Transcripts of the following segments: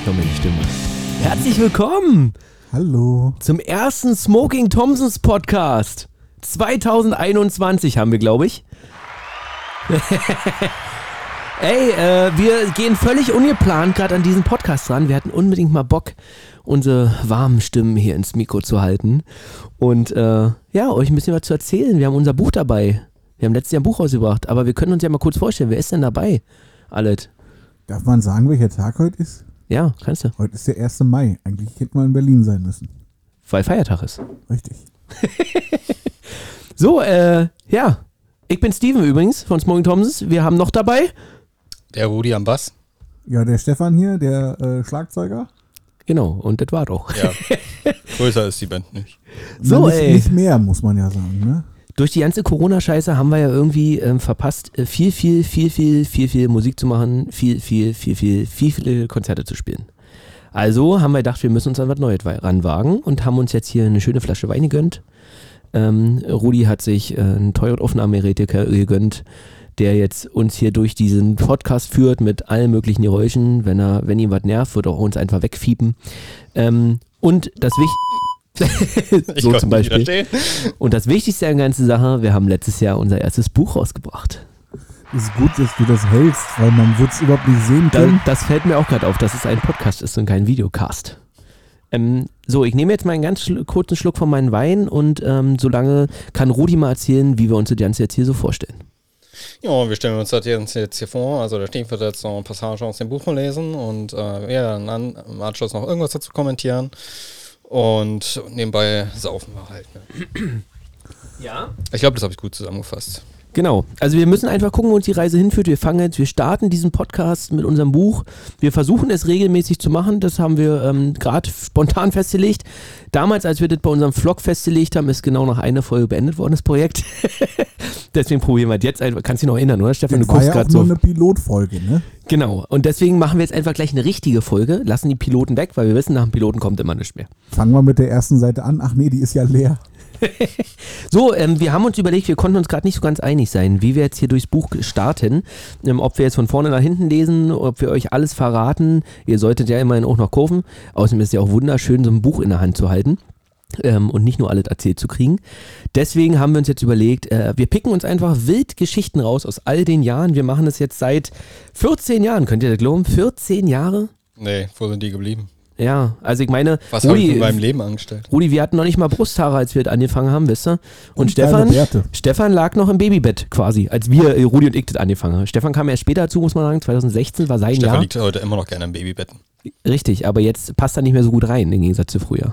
Ich höre meine Stimme. Herzlich willkommen Hallo. zum ersten Smoking Thompsons Podcast. 2021 haben wir, glaube ich. Ey, äh, wir gehen völlig ungeplant gerade an diesen Podcast ran. Wir hatten unbedingt mal Bock, unsere warmen Stimmen hier ins Mikro zu halten. Und äh, ja, euch ein bisschen was zu erzählen. Wir haben unser Buch dabei. Wir haben letztes Jahr ein Buch rausgebracht, aber wir können uns ja mal kurz vorstellen, wer ist denn dabei? Allet. Darf man sagen, welcher Tag heute ist? Ja, kannst du. Heute ist der 1. Mai. Eigentlich hätte man in Berlin sein müssen. Weil Feiertag ist. Richtig. So, äh, ja. Ich bin Steven übrigens von Smoking Thompsons. Wir haben noch dabei. Der Rudi am Bass. Ja, der Stefan hier, der äh, Schlagzeuger. Genau, und das war doch. Ja. Größer ist die Band nicht. So, Na, nicht, ey. nicht mehr, muss man ja sagen. Ne? Durch die ganze Corona-Scheiße haben wir ja irgendwie ähm, verpasst, äh, viel, viel, viel, viel, viel, viel Musik zu machen, viel, viel, viel, viel, viel, viele Konzerte zu spielen. Also haben wir gedacht, wir müssen uns an was Neues ranwagen und haben uns jetzt hier eine schöne Flasche Wein gegönnt. Ähm, Rudi hat sich äh, ein teures Aufnahmegerät ge- gegönnt, der jetzt uns hier durch diesen Podcast führt mit allen möglichen Geräuschen. Wenn er, wenn ihm was nervt, wird er uns einfach wegfiepen. Ähm, und das Wichtigste. Ich so zum Beispiel. Und das Wichtigste an der ganzen Sache, wir haben letztes Jahr unser erstes Buch rausgebracht. Es ist gut, dass du das hältst, weil man wird es überhaupt nicht sehen Da, können. das fällt mir auch gerade auf, dass es ein Podcast ist und kein Videocast. Ähm, so, ich nehme jetzt mal einen ganz schl kurzen Schluck von meinem Wein und ähm, solange kann Rudi mal erzählen, wie wir uns das Ganze jetzt hier so vorstellen. Ja, wir stellen uns das jetzt, jetzt hier vor. Also, der Steve wird jetzt noch eine Passage aus dem Buch lesen und äh, ja, dann an, im Anschluss noch irgendwas dazu kommentieren. Und nebenbei saufen wir halt. Ne? Ja? Ich glaube, das habe ich gut zusammengefasst. Genau. Also wir müssen einfach gucken, wo uns die Reise hinführt. Wir fangen jetzt, wir starten diesen Podcast mit unserem Buch. Wir versuchen es regelmäßig zu machen. Das haben wir ähm, gerade spontan festgelegt. Damals, als wir das bei unserem Vlog festgelegt haben, ist genau nach einer Folge beendet worden, das Projekt. deswegen probieren wir es jetzt einfach. Kannst du dich noch erinnern, oder Stefan? Das Du war guckst ja gerade nur so. eine Pilotfolge, ne? Genau. Und deswegen machen wir jetzt einfach gleich eine richtige Folge. Lassen die Piloten weg, weil wir wissen, nach dem Piloten kommt immer nichts mehr. Fangen wir mit der ersten Seite an. Ach nee, die ist ja leer. So, ähm, wir haben uns überlegt, wir konnten uns gerade nicht so ganz einig sein, wie wir jetzt hier durchs Buch starten. Ähm, ob wir jetzt von vorne nach hinten lesen, ob wir euch alles verraten. Ihr solltet ja immerhin auch noch kurven. Außerdem ist es ja auch wunderschön, so ein Buch in der Hand zu halten. Ähm, und nicht nur alles erzählt zu kriegen. Deswegen haben wir uns jetzt überlegt, äh, wir picken uns einfach wild Geschichten raus aus all den Jahren. Wir machen das jetzt seit 14 Jahren, könnt ihr das glauben? 14 Jahre? Nee, wo sind die geblieben? Ja, also ich meine, Was ich Rudi, mit meinem Leben angestellt? Rudi, wir hatten noch nicht mal Brusthaare, als wir das angefangen haben, wisst ihr? Und, Und Stefan. Stefan lag noch im Babybett quasi, als wir, äh, Rudi und ich das angefangen haben. Stefan kam erst später dazu, muss man sagen, 2016 war sein Stefan Jahr. liegt heute immer noch gerne im Babybetten. Richtig, aber jetzt passt er nicht mehr so gut rein, im Gegensatz zu früher.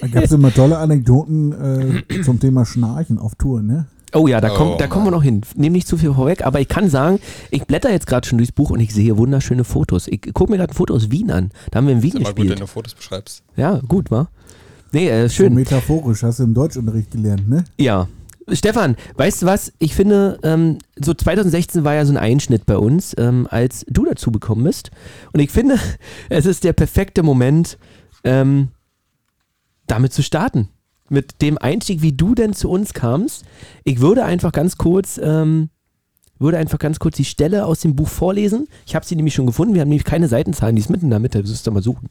Da gab es immer tolle Anekdoten äh, zum Thema Schnarchen auf Tour, ne? Oh ja, da, Oh, kommt, da kommen wir noch hin. Nehm nicht zu viel vorweg, aber ich kann sagen, ich blätter jetzt gerade schon durchs Buch und ich sehe wunderschöne Fotos. Ich gucke mir gerade ein Foto aus Wien an. Da haben wir in Wien Ist immer gut, gespielt. wenn du Fotos beschreibst. ja, gut, wa? Nee, äh, So schön. metaphorisch, hast du im Deutschunterricht gelernt, ne? Ja. Stefan, weißt du was? Ich finde, ähm, so 2016 war ja so ein Einschnitt bei uns, ähm, als du dazu gekommen bist. Und ich finde, es ist der perfekte Moment, ähm, damit zu starten. Mit dem Einstieg, wie du denn zu uns kamst. Ich würde einfach ganz kurz, ähm, würde einfach ganz kurz die Stelle aus dem Buch vorlesen. Ich habe sie nämlich schon gefunden. Wir haben nämlich keine Seitenzahlen, die ist mitten in der Mitte. Das müsst ihr mal suchen.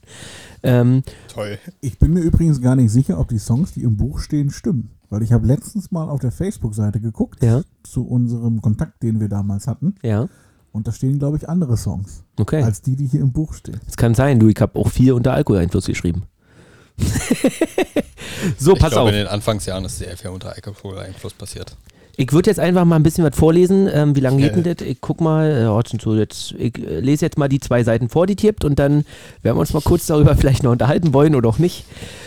Ähm, Toll. Ich bin mir übrigens gar nicht sicher, ob die Songs, die im Buch stehen, stimmen. Weil ich habe letztens mal auf der Facebook-Seite geguckt ja, zu unserem Kontakt, den wir damals hatten. ja. Und da stehen, glaube ich, andere Songs Okay. als die, die hier im Buch stehen. Das kann sein, du, ich habe auch viel unter Alkoholeinfluss geschrieben. so, Ich pass glaube, auf. in den Anfangsjahren ist sehr viel unter Alkoholeinfluss passiert. Ich würde jetzt einfach mal ein bisschen was vorlesen. Ähm, wie lange geht denn das? Ich guck mal, äh, ich äh, lese jetzt mal die zwei Seiten vor, die tippt und dann werden wir uns mal kurz darüber vielleicht noch unterhalten wollen oder auch nicht.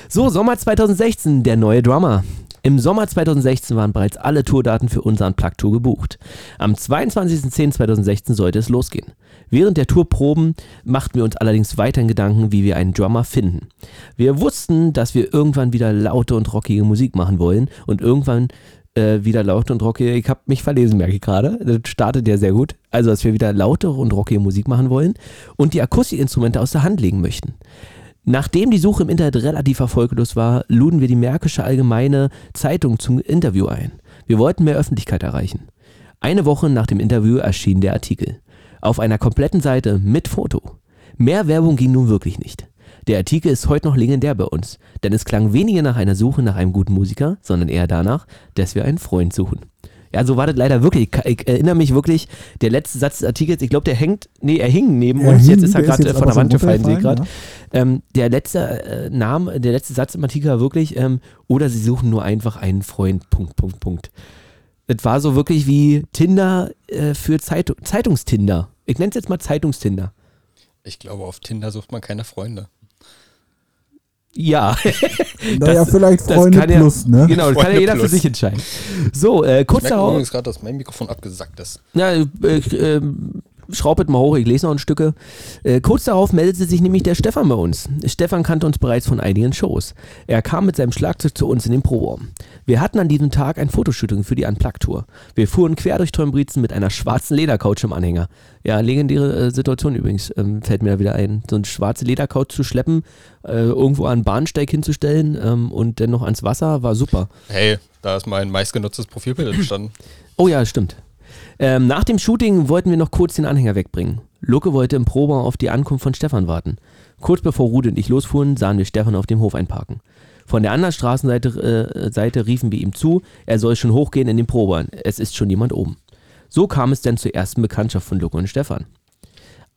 So, Sommer 2016, der neue Drummer. Im Sommer 2016 waren bereits alle Tourdaten für unser Unplugged-Tour gebucht. Am 22.10.2016 sollte es losgehen. Während der Tourproben machten wir uns allerdings weiterhin Gedanken, wie wir einen Drummer finden. Wir wussten, dass wir irgendwann wieder laute und rockige Musik machen wollen und irgendwann äh, wieder laute und rockige, ich habe mich verlesen, merke ich gerade, das startet ja sehr gut. Also, dass wir wieder lautere und rockige Musik machen wollen und die Akustikinstrumente aus der Hand legen möchten. Nachdem die Suche im Internet relativ erfolglos war, luden wir die Märkische Allgemeine Zeitung zum Interview ein. Wir wollten mehr Öffentlichkeit erreichen. Eine Woche nach dem Interview erschien der Artikel. Auf einer kompletten Seite mit Foto. Mehr Werbung ging nun wirklich nicht. Der Artikel ist heute noch legendär bei uns, denn es klang weniger nach einer Suche nach einem guten Musiker, sondern eher danach, dass wir einen Freund suchen. Ja, so war das leider wirklich. Ich erinnere mich wirklich, der letzte Satz des Artikels, ich glaube, der hängt, nee, er hing neben Er uns, hing, jetzt ist er gerade von der Wand gefallen, sehe ich gerade. Ähm, der letzte äh, Name, der letzte Satz im Artikel war wirklich, ähm, oder sie suchen nur einfach einen Freund, Punkt, Punkt, Punkt. Es war so wirklich wie Tinder äh, für Zeitung, Zeitungstinder. Ich nenne es jetzt mal Zeitungstinder. Ich glaube, auf Tinder sucht man keine Freunde. Ja, Naja, Das- vielleicht das Freunde kann ja- plus, ne? genau, das kann ja jeder für plus. sich entscheiden. So, äh, Ich kurz merke darauf. übrigens gerade, dass mein Mikrofon abgesackt ist. Ja, äh, äh, schraubet mal hoch, ich lese noch ein Stücke. Äh, kurz darauf meldete sich nämlich der Stefan bei uns. Stefan kannte uns bereits von einigen Shows. Er kam mit seinem Schlagzeug zu uns in den Proberaum. Wir hatten an diesem Tag ein Fotoshooting für die Unplugged-Tour. Wir fuhren quer durch Teumbrezen mit einer schwarzen Ledercouch im Anhänger. Ja, legendäre äh, Situation übrigens, ähm, fällt mir da wieder ein. So eine schwarze Ledercouch zu schleppen, äh, irgendwo an einen Bahnsteig hinzustellen ähm, und dann noch ans Wasser, war super. Hey, da ist mein meistgenutztes Profilbild entstanden. Oh ja, stimmt. Ähm, nach dem Shooting wollten wir noch kurz den Anhänger wegbringen. Lucke wollte im Prober auf die Ankunft von Stefan warten. Kurz bevor Rude und ich losfuhren, sahen wir Stefan auf dem Hof einparken. Von der anderen Straßenseite äh, Seite riefen wir ihm zu, er soll schon hochgehen in den Prober. Es ist schon jemand oben. So kam es dann zur ersten Bekanntschaft von Lucke und Stefan.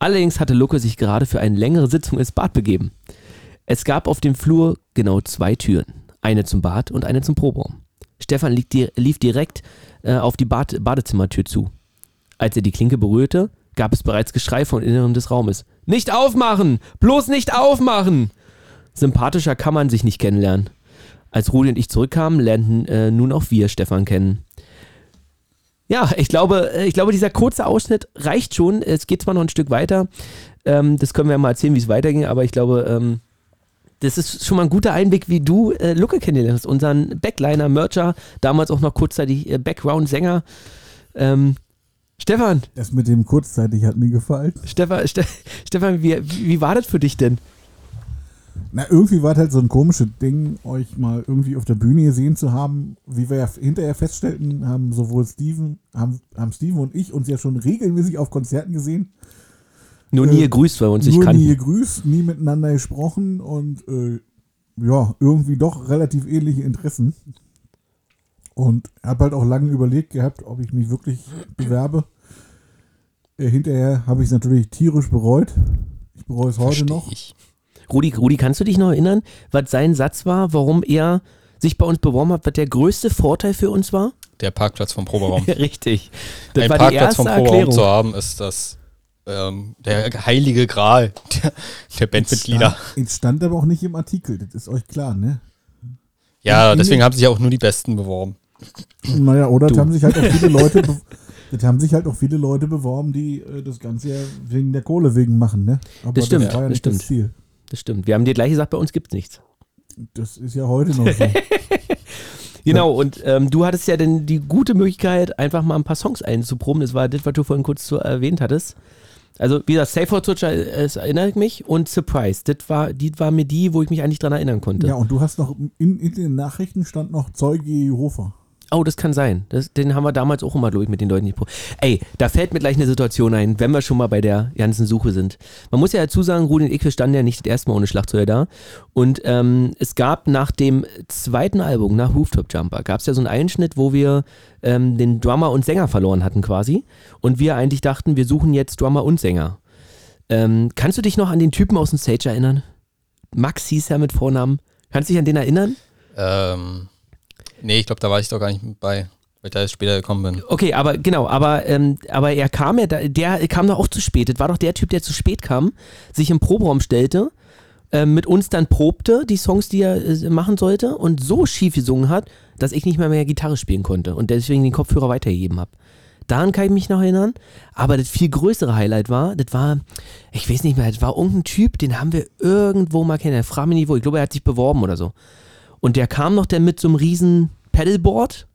Allerdings hatte Lucke sich gerade für eine längere Sitzung ins Bad begeben. Es gab auf dem Flur genau zwei Türen. Eine zum Bad und eine zum Proberaum. Stefan lief direkt äh, auf die Bad Badezimmertür zu. Als er die Klinke berührte, gab es bereits Geschrei von Inneren des Raumes. Nicht aufmachen! Bloß nicht aufmachen! Sympathischer kann man sich nicht kennenlernen. Als Rudi und ich zurückkamen, lernten äh, nun auch wir Stefan kennen. Ja, ich glaube, äh, ich glaube, dieser kurze Ausschnitt reicht schon. Es geht zwar noch ein Stück weiter. Ähm, das können wir ja mal erzählen, wie es weiterging, aber ich glaube, ähm, das ist schon mal ein guter Einblick, wie du äh, Lucke kennengelernt hast. Unseren Backliner, Mercher, damals auch noch kurzzeitig äh, Background-Sänger. Ähm, Stefan, Das mit dem kurzzeitig hat mir gefallen. Stefan, Ste Stefan, wie, wie war das für dich denn? Na, irgendwie war es halt so ein komisches Ding, euch mal irgendwie auf der Bühne gesehen zu haben. Wie wir ja hinterher feststellten, haben sowohl Steven, haben, haben Steven und ich uns ja schon regelmäßig auf Konzerten gesehen. Nur nie Äh, gegrüßt, weil wir uns nicht Nur nie kannten. gegrüßt, nie miteinander gesprochen und äh, ja, irgendwie doch relativ ähnliche Interessen. Und habe halt auch lange überlegt gehabt, ob ich mich wirklich bewerbe. Äh, hinterher habe ich es natürlich tierisch bereut. Ich bereue es heute Versteh noch. Ich. Rudi, Rudi, kannst du dich noch erinnern, was sein Satz war, warum er sich bei uns beworben hat, was der größte Vorteil für uns war? Der Parkplatz vom Proberaum. Richtig. Das Ein war die Parkplatz erste vom Proberaum Erklärung. zu haben, ist das ähm, der heilige Gral der, der Bandmitglieder. Es stand aber auch nicht im Artikel, das ist euch klar, ne? Ja, deswegen haben sich ja auch nur die Besten beworben. Naja, oder das haben sich halt auch viele Leute, das haben sich halt auch viele Leute beworben, die äh, das Ganze ja wegen der Kohle wegen machen, ne? Aber Das stimmt, das war ja das stimmt. das Ziel. Das stimmt. Wir haben dir gleich gesagt, bei uns gibt's nichts. Das ist ja heute noch so. Genau, und ähm, du hattest ja dann die gute Möglichkeit, einfach mal ein paar Songs einzuproben. Das war das, was du vorhin kurz so erwähnt hattest. Also, wie gesagt, Safe for Toucher, es erinnert mich und Surprise. Das war, die war mir die, wo ich mich eigentlich dran erinnern konnte. ja, und du hast noch, in, in den Nachrichten stand noch Zeuge Jehova. Oh, das kann sein. Das, den haben wir damals auch immer, glaube ich, mit den Leuten nicht. Ey, da fällt mir gleich eine Situation ein, wenn wir schon mal bei der ganzen Suche sind. Man muss ja dazu sagen, Rudi und ich, wir standen ja nicht das erste Mal ohne Schlagzeuger da. Und ähm, es gab nach dem zweiten Album, nach Rooftop Jumper, gab es ja so einen Einschnitt, wo wir ähm, den Drummer und Sänger verloren hatten quasi. Und wir eigentlich dachten, wir suchen jetzt Drummer und Sänger. Ähm, kannst du dich noch an den Typen aus dem Stage erinnern? Max hieß er mit Vornamen. Kannst du dich an den erinnern? Ähm, nee, ich glaube, da war ich doch gar nicht mit bei, weil ich da erst später gekommen bin. Okay, aber genau, aber, ähm, aber er kam ja, da- der kam doch auch zu spät. Das war doch der Typ, der zu spät kam, sich im Proberaum stellte, ähm, mit uns dann probte, die Songs, die er äh, machen sollte, und so schief gesungen hat, dass ich nicht mehr mehr Gitarre spielen konnte und deswegen den Kopfhörer weitergegeben habe. Daran kann ich mich noch erinnern. Aber das viel größere Highlight war, das war, ich weiß nicht mehr, das war irgendein Typ, den haben wir irgendwo mal kennengelernt. Frag mich nicht wo. Ich glaube, er hat sich beworben oder so. Und der kam noch dann mit so einem riesen Pedalboard.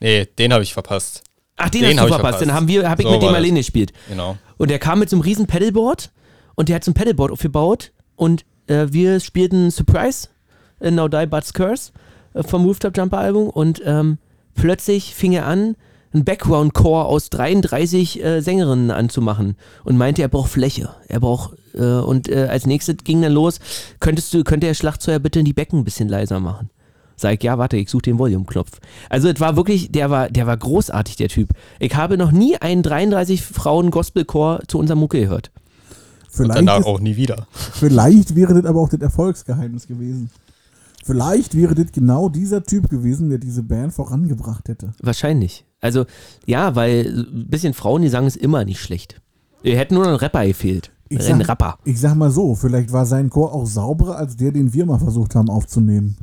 Nee, den habe ich verpasst. Ach, den, Den hast du ich verpasst. Den verpasst. haben wir, hab ich So mit dem alleine gespielt. Genau. Und der kam mit so einem riesen Pedalboard und der hat so ein Pedalboard aufgebaut und äh, wir spielten Surprise in Now Die But's Curse äh, vom Rooftop Jumper Album und ähm, plötzlich fing er an, einen Background-Chor aus 33 äh, Sängerinnen anzumachen und meinte, er braucht Fläche. Er braucht, äh, und äh, als nächstes ging dann los, könntest du, könnte der Schlagzeuger bitte die Becken ein bisschen leiser machen? Sag ich, ja, warte, ich suche den Volume-Knopf. Also es war wirklich, der war, der war großartig, der Typ. Ich habe noch nie einen 33 Frauen Gospelchor zu unserem Mucke gehört. Und Vielleicht, danach ist, auch nie wieder. vielleicht wäre das aber auch das Erfolgsgeheimnis gewesen. Vielleicht wäre das genau dieser Typ gewesen, der diese Band vorangebracht hätte. Wahrscheinlich. Also, ja, weil ein bisschen Frauengesang ist immer nicht schlecht. Wir hätten nur noch einen Rapper gefehlt. Ich Ein sag, Rapper. ich sag mal so, vielleicht war sein Chor auch sauberer als der, den wir mal versucht haben aufzunehmen.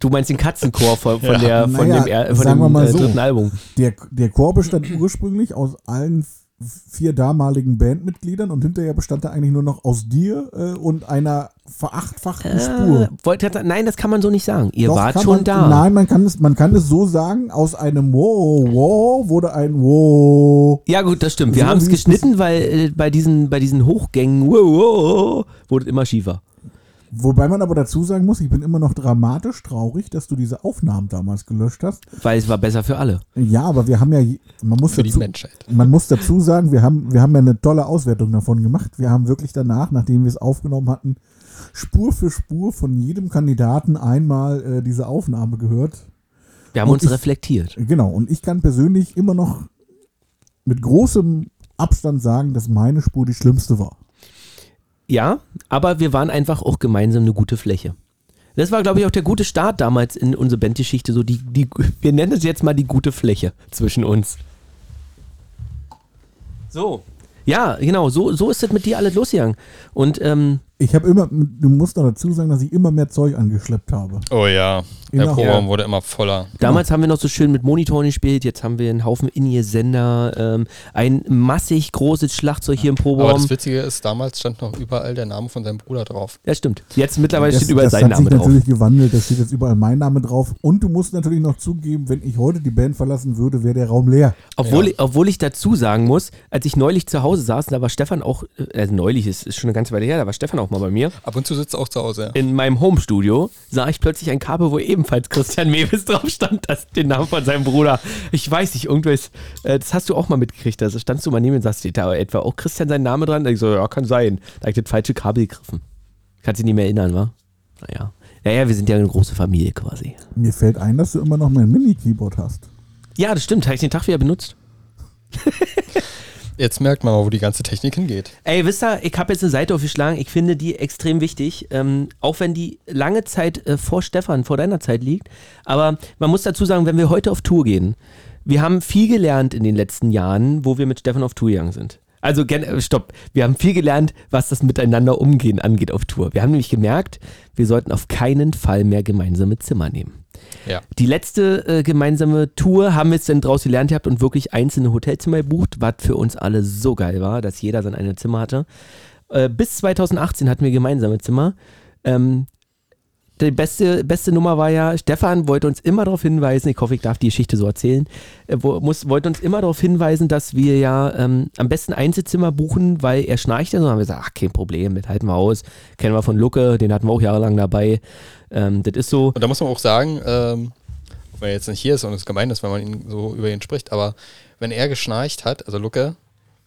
Du meinst den Katzenchor von, von, Ja. der, von Naja, dem, von sagen dem wir mal äh, so. dritten Album. Der, der Chor bestand ursprünglich aus allen vier damaligen Bandmitgliedern und hinterher bestand er eigentlich nur noch aus dir äh, und einer verachtfachten Äh, Spur. wollte, nein, das kann man so nicht sagen. Ihr Doch, wart schon man, da. Nein, man kann, es, man kann es so sagen, aus einem Wow, wow wurde ein Wow. Ja, gut, das stimmt. Wir So haben es geschnitten, weil äh, bei, diesen, bei diesen Hochgängen wow, wow, wurde es immer schiefer. Wobei man aber dazu sagen muss, ich bin immer noch dramatisch traurig, dass du diese Aufnahmen damals gelöscht hast. Weil es war besser für alle. Ja, aber wir haben ja, man muss Für die dazu, Menschheit. man muss dazu sagen, wir haben, wir haben ja eine tolle Auswertung davon gemacht. Wir haben wirklich danach, nachdem wir es aufgenommen hatten, Spur für Spur von jedem Kandidaten einmal äh, diese Aufnahme gehört. Wir haben Und uns ich- reflektiert. Genau, und ich kann persönlich immer noch mit großem Abstand sagen, dass meine Spur die schlimmste war. Ja, aber wir waren einfach auch gemeinsam eine gute Fläche. Das war, glaube ich, auch der gute Start damals in unsere Bandgeschichte. So die, die, wir nennen es jetzt mal die gute Fläche zwischen uns. So. Ja, genau, so, so ist es mit dir alles losgegangen. Und ähm, Ich habe immer, du musst noch dazu sagen, dass ich immer mehr Zeug angeschleppt habe. Oh ja, der. Proberaum wurde immer voller. damals haben wir noch so schön mit Monitoren gespielt, jetzt haben wir einen Haufen In-Ear-Sender, ähm, ein massig großes Schlagzeug hier im Aber Proberaum. das Witzige ist, damals stand noch überall der Name von seinem Bruder drauf. Ja, stimmt. Jetzt mittlerweile das, steht überall das sein hat sich Name drauf. natürlich gewandelt, da steht jetzt überall mein Name drauf. Und du musst natürlich noch zugeben, wenn ich heute die Band verlassen würde, wäre der Raum leer. Obwohl, Ja. ich, obwohl ich dazu sagen muss, als ich neulich zu Hause saß, da war Stefan auch, äh, also neulich, ist, ist schon eine ganze Weile her, da war Stefan auch mal bei mir. Ab und zu sitzt er auch zu Hause. Ja. In meinem Homestudio sah ich plötzlich ein Kabel, wo ebenfalls Christian Mewes drauf stand, das den Namen von seinem Bruder. Ich weiß nicht, irgendwas, äh, das hast du auch mal mitgekriegt, da standst du mal neben und sagst, steht da etwa auch Christian sein Name dran? Da ich so, ja, kann sein. Da habe ich das falsche Kabel gegriffen. Kannst dich nicht mehr erinnern, wa? Naja. Naja, wir sind ja eine große Familie quasi. Mir fällt ein, dass du immer noch mein Mini-Keyboard hast. Ja, das stimmt, habe ich den Tag wieder benutzt. Jetzt merkt man mal, wo die ganze Technik hingeht. Ey, wisst ihr, ich habe jetzt eine Seite aufgeschlagen. Ich finde die extrem wichtig. Ähm, auch wenn die lange Zeit äh, vor Stefan, vor deiner Zeit liegt. Aber man muss dazu sagen, wenn wir heute auf Tour gehen, wir haben viel gelernt in den letzten Jahren, wo wir mit Stefan auf Tour gegangen sind. Also, äh, stopp. Wir haben viel gelernt, was das Miteinander umgehen angeht auf Tour. Wir haben nämlich gemerkt, wir sollten auf keinen Fall mehr gemeinsame Zimmer nehmen. Ja. Die letzte äh, gemeinsame Tour haben wir jetzt dann draus gelernt gehabt und wirklich einzelne Hotelzimmer gebucht, was für uns alle so geil war, dass jeder sein eigenes Zimmer hatte. Äh, bis 2018 hatten wir gemeinsame Zimmer. Ähm, die beste, beste Nummer war ja, Stefan wollte uns immer darauf hinweisen, ich hoffe, ich darf die Geschichte so erzählen, äh, wo, muss, wollte uns immer darauf hinweisen, dass wir ja ähm, am besten Einzelzimmer buchen, weil er schnarcht ja so. haben wir gesagt, ach, kein Problem, das halten wir aus. Kennen wir von Lucke, den hatten wir auch jahrelang dabei. Ähm, das ist so. Und da muss man auch sagen, ähm, wenn er jetzt nicht hier ist und es gemein ist, wenn man ihn so über ihn spricht, aber wenn er geschnarcht hat, also Lucke,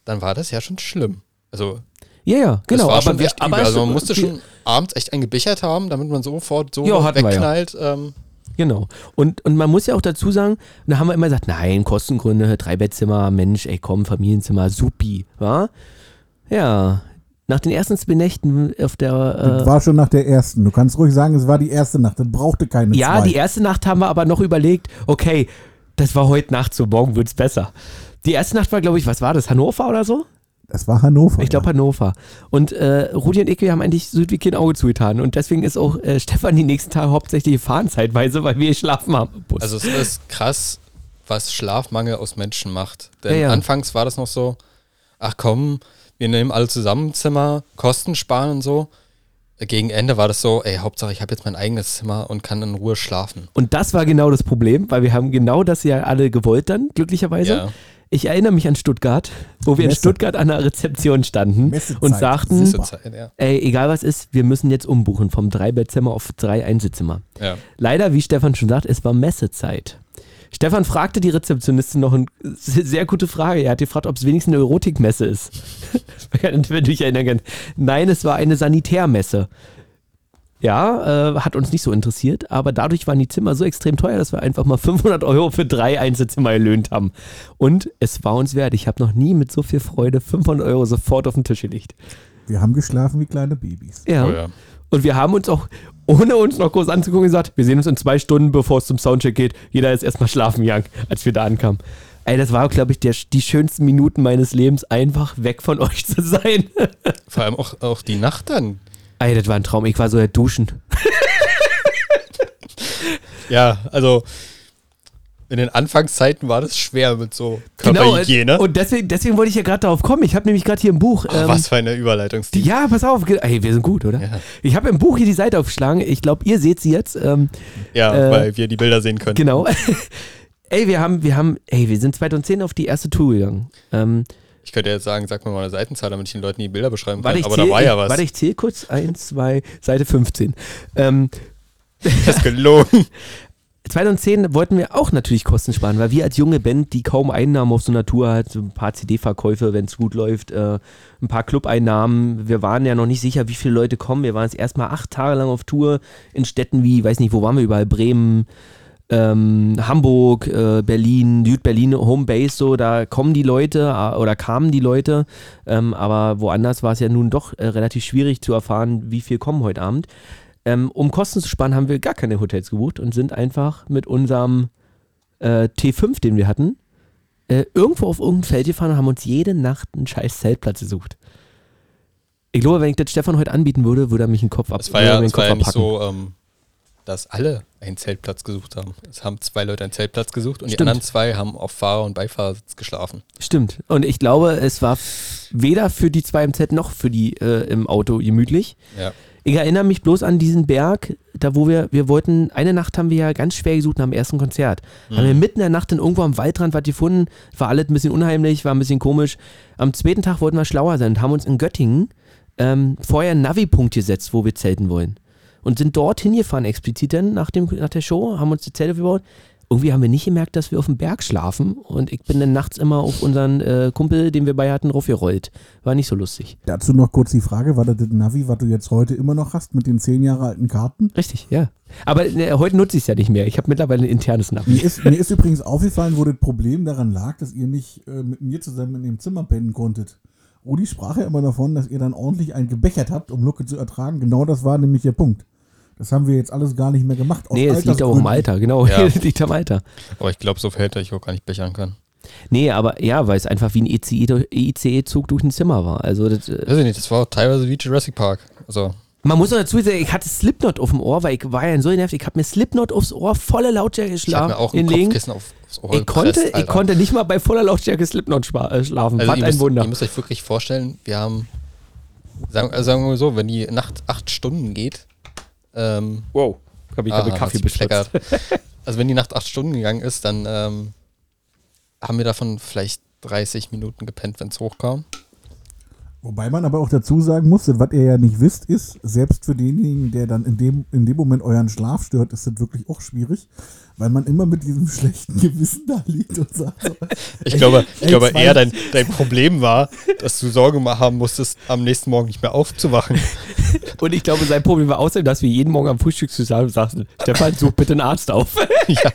dann war das ja schon schlimm. Also Ja, ja, genau. das war aber schon wir- aber. Also man musste schon abends echt einen gebichert haben, damit man sofort so hatten wir ja. wegknallt. Ähm, Genau. Und, und man muss ja auch dazu sagen, da haben wir immer gesagt, nein, Kostengründe, Dreibettzimmer, Mensch, ey komm, Familienzimmer, supi, wa? Ja, nach den ersten zwei Nächten auf der, Das äh, war schon nach der ersten. Du kannst ruhig sagen, es war die erste Nacht. Das brauchte keine ja, zwei. die erste Nacht haben wir aber noch überlegt, okay, das war heute Nacht so, morgen wird's besser. Die erste Nacht war, glaube ich, was war das, Hannover oder so? Das war Hannover. Ich glaube Hannover. Und äh, Rudi und ich, wir haben eigentlich so wie kein Auge zugetan. Und deswegen ist auch äh, Stefan die nächsten Tage hauptsächlich gefahren zeitweise, weil wir geschlafen haben. im Bus. also es ist krass, was Schlafmangel aus Menschen macht. Denn Ja, ja. anfangs war das noch so, ach komm, wir nehmen alle zusammen Zimmer, Kosten sparen und so. Gegen Ende war das so, ey, Hauptsache ich habe jetzt mein eigenes Zimmer und kann in Ruhe schlafen. Und das war genau das Problem, weil wir haben genau das ja alle gewollt dann, glücklicherweise. Ja. Ich erinnere mich an Stuttgart, wo wir in Messe. Stuttgart an der Rezeption standen Messezeit. und sagten, ja. ey, egal was ist, wir müssen jetzt umbuchen vom Dreibettzimmer auf drei Einzelzimmer. ja. Leider, wie Stefan schon sagt, es war Messezeit. Stefan fragte die Rezeptionistin noch eine sehr gute Frage. Er hat gefragt, ob es wenigstens eine Erotikmesse ist. Wenn du dich erinnern kannst. Nein, es war eine Sanitärmesse. Ja, äh, hat uns nicht so interessiert, aber dadurch waren die Zimmer so extrem teuer, dass wir einfach mal 500 Euro für drei Einzelzimmer erlöhnt haben. Und es war uns wert. Ich habe noch nie mit so viel Freude 500 Euro sofort auf den Tisch gelegt. Wir haben geschlafen wie kleine Babys. Ja. Oh ja. Und wir haben uns auch, ohne uns noch groß anzugucken, gesagt, wir sehen uns in zwei Stunden, bevor es zum Soundcheck geht. Jeder ist erstmal schlafen gegangen, als wir da ankamen. Ey, das war, glaube ich, der, die schönsten Minuten meines Lebens, einfach weg von euch zu sein. Vor allem auch, auch die Nacht dann. Ey, das war ein Traum. Ich war so ja duschen. Ja, also in den Anfangszeiten war das schwer mit so Genau. Körperhygiene. Und deswegen, deswegen wollte ich ja gerade darauf kommen. Ich habe nämlich gerade hier ein Buch. Ach, ähm, was für eine Überleitungsstil. Ja, pass auf. Ey, wir sind gut, oder? Ja. Ich habe im Buch hier die Seite aufgeschlagen. Ich glaube, ihr seht sie jetzt. Ähm, Ja, Äh, weil wir die Bilder sehen können. genau. ey, wir haben, wir haben, ey, wir sind 2010 auf die erste Tour gegangen. Ähm, Ich könnte jetzt sagen, sag mir mal eine Seitenzahl, damit ich den Leuten die Bilder beschreiben kann. Aber da zähl- war ja was. Warte, ich zähle kurz. Eins, zwei, Seite 15. Ähm, Das ist gelogen. 2010 wollten wir auch natürlich Kosten sparen, weil wir als junge Band, die kaum Einnahmen auf so einer Tour hat, so ein paar CD-Verkäufe, wenn es gut läuft, äh, ein paar Club-Einnahmen. Wir waren ja noch nicht sicher, wie viele Leute kommen. Wir waren jetzt erstmal acht Tage lang auf Tour in Städten wie, weiß nicht, wo waren wir überall? Bremen, ähm, Hamburg, äh, Berlin, Südberlin, Homebase, so, da kommen die Leute äh, oder kamen die Leute, ähm, aber woanders war es ja nun doch äh, relativ schwierig zu erfahren, wie viel kommen heute Abend. Ähm, um Kosten zu sparen, haben wir gar keine Hotels gebucht und sind einfach mit unserem äh, T5, den wir hatten, äh, irgendwo auf irgendein Feld gefahren und haben uns jede Nacht einen scheiß Zeltplatz gesucht. Ich glaube, wenn ich das Stefan heute anbieten würde, würde er mich den Kopf ab. Es war ja, es war Kopf ja nicht so, ähm, dass alle einen Zeltplatz gesucht haben. Es haben zwei Leute einen Zeltplatz gesucht und die Stimmt. anderen zwei haben auf Fahrer- und Beifahrersitz geschlafen. Stimmt. Und ich glaube, es war weder für die zwei im Zelt noch für die äh, im Auto gemütlich. Ja. Ich erinnere mich bloß an diesen Berg, da wo wir, wir wollten, eine Nacht haben wir ja ganz schwer gesucht nach dem ersten Konzert. Haben wir mitten in der Nacht dann irgendwo am Waldrand was gefunden, war alles ein bisschen unheimlich, war ein bisschen komisch. Am zweiten Tag wollten wir schlauer sein und haben uns in Göttingen ähm, vorher einen Navi-Punkt gesetzt, wo wir zelten wollen. Und sind dorthin gefahren, explizit dann nach, dem, nach der Show, haben uns die Zelte gebaut. Irgendwie haben wir nicht gemerkt, dass wir auf dem Berg schlafen und ich bin dann nachts immer auf unseren äh, Kumpel, den wir bei hatten, raufgerollt. War nicht so lustig. Dazu noch kurz die Frage, war das das Navi, was du jetzt heute immer noch hast mit den zehn Jahre alten Karten? Richtig, ja. Aber äh, heute nutze ich es ja nicht mehr. Ich habe mittlerweile ein internes Navi. Mir ist, mir ist übrigens aufgefallen, wo das Problem daran lag, dass ihr nicht äh, mit mir zusammen in dem Zimmer pennen konntet. Udi sprach ja immer davon, dass ihr dann ordentlich ein gebechert habt, um Lucke zu ertragen. Genau das war nämlich der Punkt. Das haben wir jetzt alles gar nicht mehr gemacht. aus Nee, es liegt auch im. Alter, genau. Ja. Es liegt am Alter. Aber ich glaube, so verhält er sich auch gar nicht bechern kann. Nee, aber ja, weil es einfach wie ein ICE-Zug durch ein Zimmer war. Also das, äh, Weiß ich nicht, das war teilweise wie Jurassic Park. Also, man muss noch dazu sagen, ich hatte Slipknot auf dem Ohr, weil ich war ja so nervig. Ich habe mir Slipknot aufs Ohr, volle Lautstärke ich habe geschlafen. mir auch ein. Kopfkissen auf, aufs Ohr Ich konnte, gepresst, ich konnte nicht mal bei voller Lautstärke Slipknot äh, schlafen. Also Was ihr ein müsst, Wunder. ihr müsst euch wirklich vorstellen, wir haben, sagen, also sagen wir mal so, wenn die Nacht acht Stunden geht, ähm, Wow. Hab ich ah, habe Kaffee beschleckert. Also wenn die Nacht acht Stunden gegangen ist, dann ähm, haben wir davon vielleicht 30 Minuten gepennt, wenn es hochkam. Wobei man aber auch dazu sagen muss, was ihr ja nicht wisst, ist, selbst für denjenigen, der dann in dem, in dem Moment euren Schlaf stört, ist das wirklich auch schwierig, weil man immer mit diesem schlechten Gewissen da liegt und sagt, so, Ich glaube, ich ey, glaube zwei- eher dein, dein Problem war, dass du Sorge haben musstest, am nächsten Morgen nicht mehr aufzuwachen. Und ich glaube, sein Problem war außerdem, dass wir jeden Morgen am Frühstück zusammen sagten, Stefan, such bitte einen Arzt auf. ja.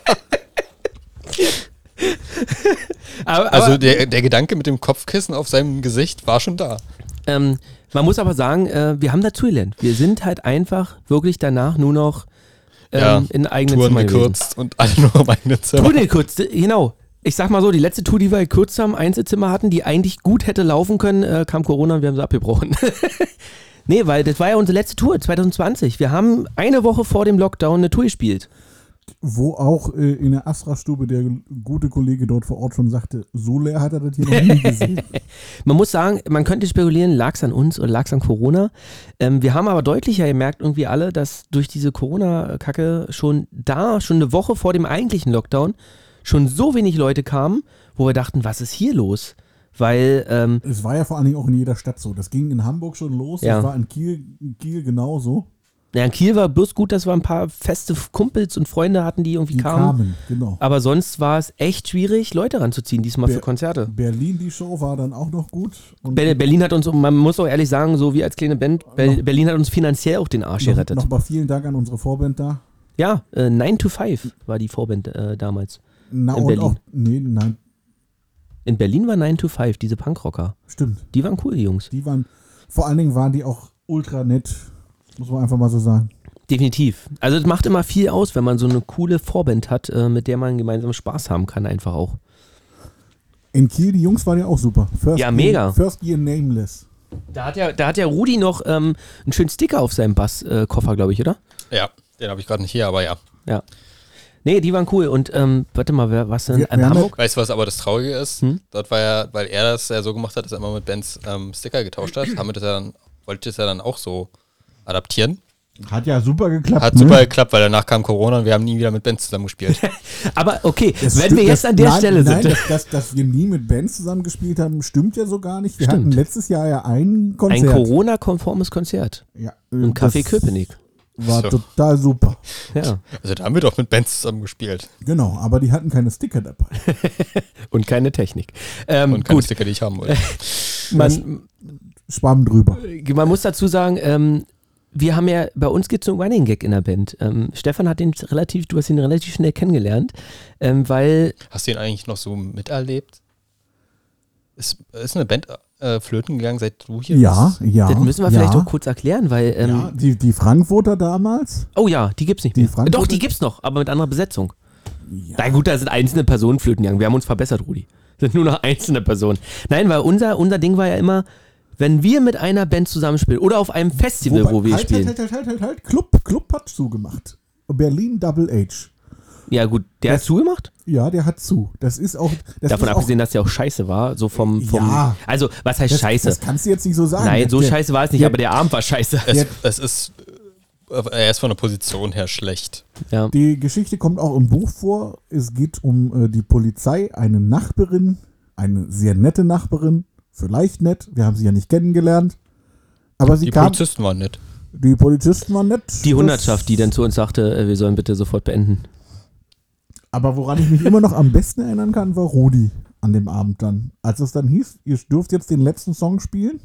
aber, Also aber, der, der Gedanke mit dem Kopfkissen auf seinem Gesicht war schon da. Ähm, man muss aber sagen, äh, wir haben dazugelernt. Wir sind halt einfach wirklich danach nur noch ähm, Ja, in eigenen Touren Zimmer gewesen. gekürzt und alle nur am eigenen Zimmer. Touren gekürzt, genau. Ich sag mal so, die letzte Tour, die wir gekürzt haben, Einzelzimmer hatten, die eigentlich gut hätte laufen können, äh, kam Corona und wir haben sie abgebrochen. nee, weil das war ja unsere letzte Tour, 2020. Wir haben eine Woche vor dem Lockdown eine Tour gespielt. Wo auch äh, in der Astra-Stube der gute Kollege dort vor Ort schon sagte, so leer hat er das hier noch nie gesehen. Man muss sagen, man könnte spekulieren, lag es an uns oder lag es an Corona. Ähm, wir haben aber deutlicher gemerkt, irgendwie alle, dass durch diese Corona-Kacke schon da, schon eine Woche vor dem eigentlichen Lockdown, schon so wenig Leute kamen, wo wir dachten, was ist hier los? Weil, ähm, es war ja vor allen Dingen auch in jeder Stadt so. Das ging in Hamburg schon los, Ja. das war in Kiel, in Kiel genauso. Ja, in Kiel war bloß gut, dass wir ein paar feste Kumpels und Freunde hatten, die irgendwie Die kamen. kamen, genau. Aber sonst war es echt schwierig, Leute ranzuziehen, diesmal für Ber- Konzerte. Berlin, die Show war dann auch noch gut. Und Be- Berlin hat uns, man muss auch ehrlich sagen, so wie als kleine Band, Be Noch- Berlin hat uns finanziell auch den Arsch noch, gerettet. noch mal vielen Dank an unsere Vorband da. Ja, äh, 9 to 5 war die Vorband äh, damals. Na In Berlin. auch, nee, nein, In Berlin war 9 to 5, diese Punkrocker. stimmt. Die waren cool, die Jungs. Die waren, vor allen Dingen waren die auch ultra nett, muss man einfach mal so sagen. Definitiv. Also es macht immer viel aus, wenn man so eine coole Vorband hat, äh, mit der man gemeinsam Spaß haben kann, einfach auch. In Kiel, die Jungs waren ja auch super. First Ja, Year, mega. First Year Nameless. Da hat ja, da hat ja Rudi noch ähm, einen schönen Sticker auf seinem Basskoffer, äh, Koffer, glaube ich, oder? Ja, den habe ich gerade nicht hier, aber ja. Ja. Nee, die waren cool. Und ähm, warte mal, wer was denn? Wir- in wir haben Hamburg? Weißt du, was aber das Traurige ist? Hm? Dort war ja, weil er das ja so gemacht hat, dass er immer mit Bands ähm, Sticker getauscht hat, haben wir das ja dann, wollte das ja dann auch so adaptieren. Hat ja super geklappt. Hat ne? super geklappt, weil danach kam Corona und wir haben nie wieder mit Bands zusammengespielt. Aber okay, Das wenn stimmt- wir jetzt das- an der nein, Stelle nein, sind. das, das, dass wir nie mit Bands zusammengespielt haben, stimmt ja so gar nicht. Wir Stimmt. hatten letztes Jahr ja ein Ein Konzert. Corona-konformes Konzert ja, im das Café Köpenick. War So. total super. Ja. also da haben wir doch mit Bands zusammengespielt. Genau, aber die hatten keine Sticker dabei. Und keine Technik. Ähm, Und keine gut, Sticker, die ich haben wollte. man, Schwamm drüber. man muss dazu sagen, ähm, wir haben ja, bei uns gibt es so einen Running Gag in der Band. Ähm, Stefan hat den relativ, du hast ihn relativ schnell kennengelernt, ähm, weil, Hast du ihn eigentlich noch so miterlebt? Ist, ist eine Band äh, flöten gegangen, seit du hier Ja, bist? ja. das müssen wir ja, vielleicht auch kurz erklären, weil, ähm, ja, die, die Frankfurter damals. oh ja, die gibt's nicht Die mehr. Frankfurter- Doch, die gibt's noch, aber mit anderer Besetzung. Ja. Na gut, da sind einzelne Personen flöten gegangen. Wir haben uns verbessert, Rudi. Sind nur noch einzelne Personen. Nein, weil unser, unser Ding war ja immer, wenn wir mit einer Band zusammenspielen oder auf einem Festival, Wobei- wo wir halt, spielen. Halt, halt, halt, halt, halt. Club, Club hat zugemacht. Berlin Double H. Ja, gut, der hat Das- zugemacht. Ja, der hat zu. Das ist auch. Das Davon ist abgesehen, dass der auch scheiße war. So vom. vom Ja. Also, was heißt auch, das, scheiße? Das kannst du jetzt nicht so sagen. Nein, so der, scheiße war es nicht, der- aber der Abend war scheiße. Es, es ist, äh, er ist von der Position her schlecht. Ja. Die Geschichte kommt auch im Buch vor. Es geht um äh, die Polizei, eine Nachbarin, eine sehr nette Nachbarin, vielleicht nett. Wir haben sie ja nicht kennengelernt. Aber sie Die kam. Polizisten waren nett. Die Polizisten waren nett. Die Hundertschaft, die dann zu uns sagte, äh, wir sollen bitte sofort beenden. Aber woran ich mich immer noch am besten erinnern kann, war Rudi an dem Abend dann. Als es dann hieß, ihr dürft jetzt den letzten Song spielen,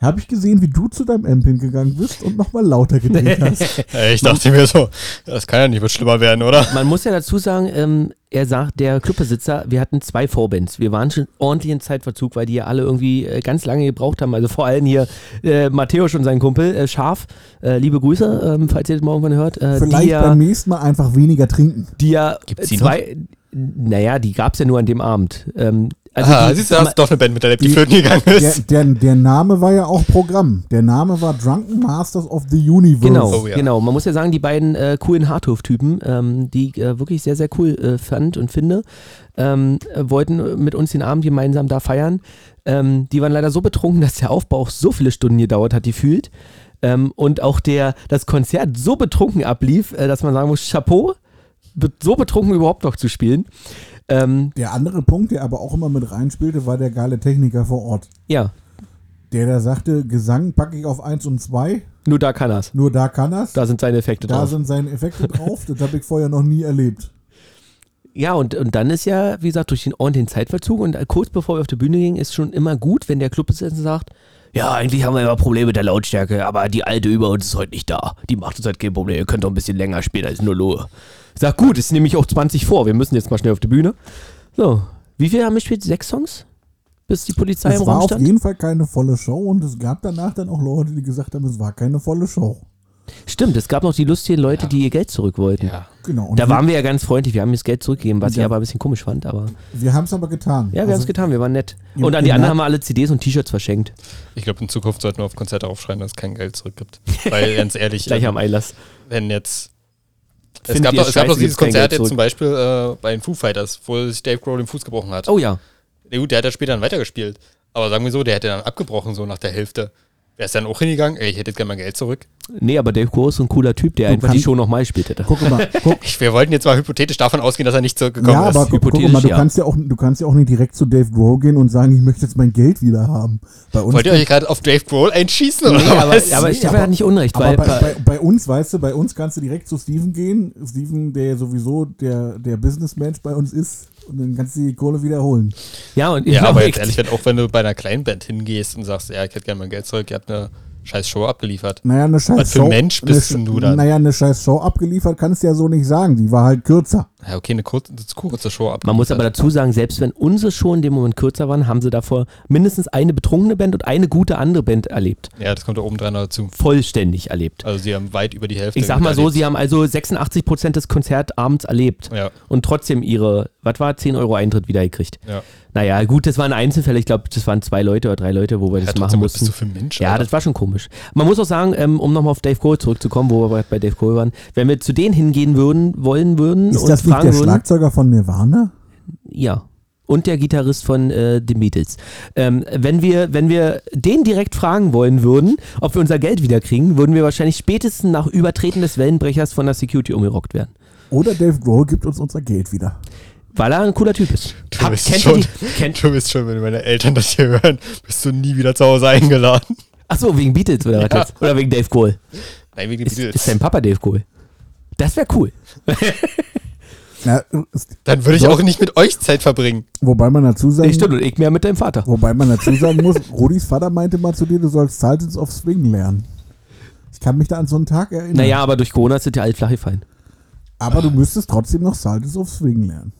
habe ich gesehen, wie du zu deinem Amp hingegangen bist und nochmal lauter gedreht hast. Äh, Ich dachte mir so, das kann ja nicht wird schlimmer werden, oder? Man muss ja dazu sagen, ähm, er sagt, der Clubbesitzer, wir hatten zwei Vorbands. Wir waren schon ordentlich in Zeitverzug, weil die ja alle irgendwie äh, ganz lange gebraucht haben. Also vor allem hier äh, Matthäus und sein Kumpel, äh, Scharf. Äh, liebe Grüße, ähm, falls ihr das mal irgendwann hört. Äh, Vielleicht die ja, beim nächsten Mal einfach weniger trinken. die ja Gibt's die zwei, naja, die gab es ja nur an dem Abend. Ähm, also ah, die, siehst du, hast doch eine Band mit der die Die- flöten gegangen Der, ist. der, der Name war ja auch Programm. Der Name war Drunken Masters of the Universe. Genau, Oh ja. genau. Man muss ja sagen, die beiden äh, coolen Harthof-Typen, ähm, die ich äh, wirklich sehr, sehr cool äh, fand und finde, ähm, äh, wollten mit uns den Abend gemeinsam da feiern. Ähm, die waren leider so betrunken, dass der Aufbau auch so viele Stunden gedauert hat, gefühlt. Ähm, und auch der, das Konzert so betrunken ablief, äh, dass man sagen muss, Chapeau, so betrunken überhaupt noch zu spielen. Ähm, Der andere Punkt, der aber auch immer mit reinspielte, war der geile Techniker vor Ort. ja, Der da sagte, Gesang packe ich auf 1 und 2, nur da kann er's. nur da kann er's. Da sind seine Effekte Da drauf. sind seine Effekte drauf. Das habe ich vorher noch nie erlebt. Ja, und, und dann ist ja, wie gesagt, durch den ordentlichen Zeitverzug und kurz bevor wir auf die Bühne gingen, ist schon immer gut, wenn der Clubbesitzer sagt, ja, eigentlich haben wir immer Probleme mit der Lautstärke, aber die alte über uns ist heute nicht da. Die macht uns halt kein Problem, ihr könnt doch ein bisschen länger spielen als nur Lohe. Ich sag, gut, es ist nämlich auch 20 vor, wir müssen jetzt mal schnell auf die Bühne. So, wie viel haben wir gespielt? Sechs Songs? Bis die Polizei Es im war Raum auf stand? jeden Fall keine volle Show und es gab danach dann auch Leute, die gesagt haben, es war keine volle Show. Stimmt, es gab noch die lustigen Leute, die ihr Geld zurück wollten. Ja. Genau. Und Da waren wir ja ganz freundlich, wir haben das Geld zurückgegeben, was ich Ja. aber ein bisschen komisch fand, aber wir haben es aber getan. ja, wir haben Also, es getan, wir waren nett. Und an die anderen haben wir alle CDs und T-Shirts verschenkt. Ich glaube, in Zukunft sollten wir auf Konzerte aufschreiben, dass es kein Geld zurückgibt. Weil ganz ehrlich, Gleich ähm, am Einlass. wenn jetzt. Es gab, doch, es gab doch dieses Konzert jetzt zum Beispiel äh, bei den Foo Fighters, wo sich Dave Grohl den Fuß gebrochen hat. Oh ja. Ja, gut, der hat ja später dann weitergespielt. Aber sagen wir so, der hätte dann abgebrochen, so nach der Hälfte. Wer ist dann auch hingegangen? Ey, ich hätte gerne mein Geld zurück. Nee, aber Dave Grohl ist so ein cooler Typ, der Du einfach die Show nochmal gespielt hätte. Guck mal, guck, Ich, wir wollten jetzt mal hypothetisch davon ausgehen, dass er nicht zurückgekommen ja, ist. aber guck, guck mal, du ja. kannst ja auch, du kannst ja auch nicht direkt zu Dave Grohl gehen und sagen, ich möchte jetzt mein Geld wieder haben. Bei uns Wollt ihr euch gerade auf Dave Grohl einschießen? Oder Nee, aber, was? aber Stefan aber- hat nicht Unrecht, Aber weil bei, bei, bei uns, weißt du, bei uns kannst du direkt zu Steven gehen. Steven, der ja sowieso der, der Businessmensch bei uns ist. Und dann kannst du die Kohle wiederholen. ja, und ja, aber jetzt ehrlich, wenn, auch wenn du bei einer kleinen Band hingehst und sagst, ja, ich hätte gerne mein Geld zurück, ihr habt eine scheiß Show abgeliefert. Naja, eine scheiß Was für Show. Mensch bist eine, denn du dann? Naja, eine scheiß Show abgeliefert kannst du ja so nicht sagen. Die war halt kürzer. Ja, okay, eine kurze, eine kurze Show abgeliefert. Man muss aber dazu sagen, selbst wenn unsere Show in dem Moment kürzer waren, haben sie davor mindestens eine betrunkene Band und eine gute andere Band erlebt. Ja, das kommt da oben dran dazu. Vollständig erlebt. Also sie haben weit über die Hälfte. Ich sag mal so, miterlebt. sie haben also 86 Prozent des Konzertabends erlebt Ja, und trotzdem ihre, was war, 10 Euro Eintritt wieder gekriegt. ja. Naja, gut, das waren Einzelfälle. Ich glaube, das waren zwei Leute oder drei Leute, wo wir ja das machen was bist mussten. du für ein Mensch? Ja, Alter? das war schon komisch. Man muss auch sagen, ähm, um nochmal auf Dave Grohl zurückzukommen, wo wir bei Dave Grohl waren, wenn wir zu denen hingehen würden, wollen würden Ist und das nicht fragen der würden, Schlagzeuger von Nirvana? ja. Und der Gitarrist von äh, The Beatles. Ähm, wenn, wir, wenn wir den direkt fragen wollen würden, ob wir unser Geld wiederkriegen, würden wir wahrscheinlich spätestens nach Übertreten des Wellenbrechers von der Security umgerockt werden. Oder Dave Grohl gibt uns unser Geld wieder. Weil er ein cooler Typ ist. Du Hab- bist, kennt schon, die, kennt, du bist schon, wenn meine Eltern das hier hören, bist du nie wieder zu Hause eingeladen. achso, wegen Beatles oder was Ja. jetzt? Oder wegen Dave Grohl? Nein, wegen Ist, Beatles. ist dein Papa Dave Grohl? Das wäre cool. Ist, Dann würde ich Doch. auch nicht mit euch Zeit verbringen. wobei man dazu sagen Ich stimmt, und ich mehr mit deinem Vater. Wobei man dazu sagen muss, Rudis Vater meinte mal zu dir, du sollst Sultans of Swing lernen. Ich kann mich da an so einen Tag erinnern. Naja, aber durch Corona ist es ja alt flach gefallen. Aber du müsstest trotzdem noch Sultans of Swing lernen.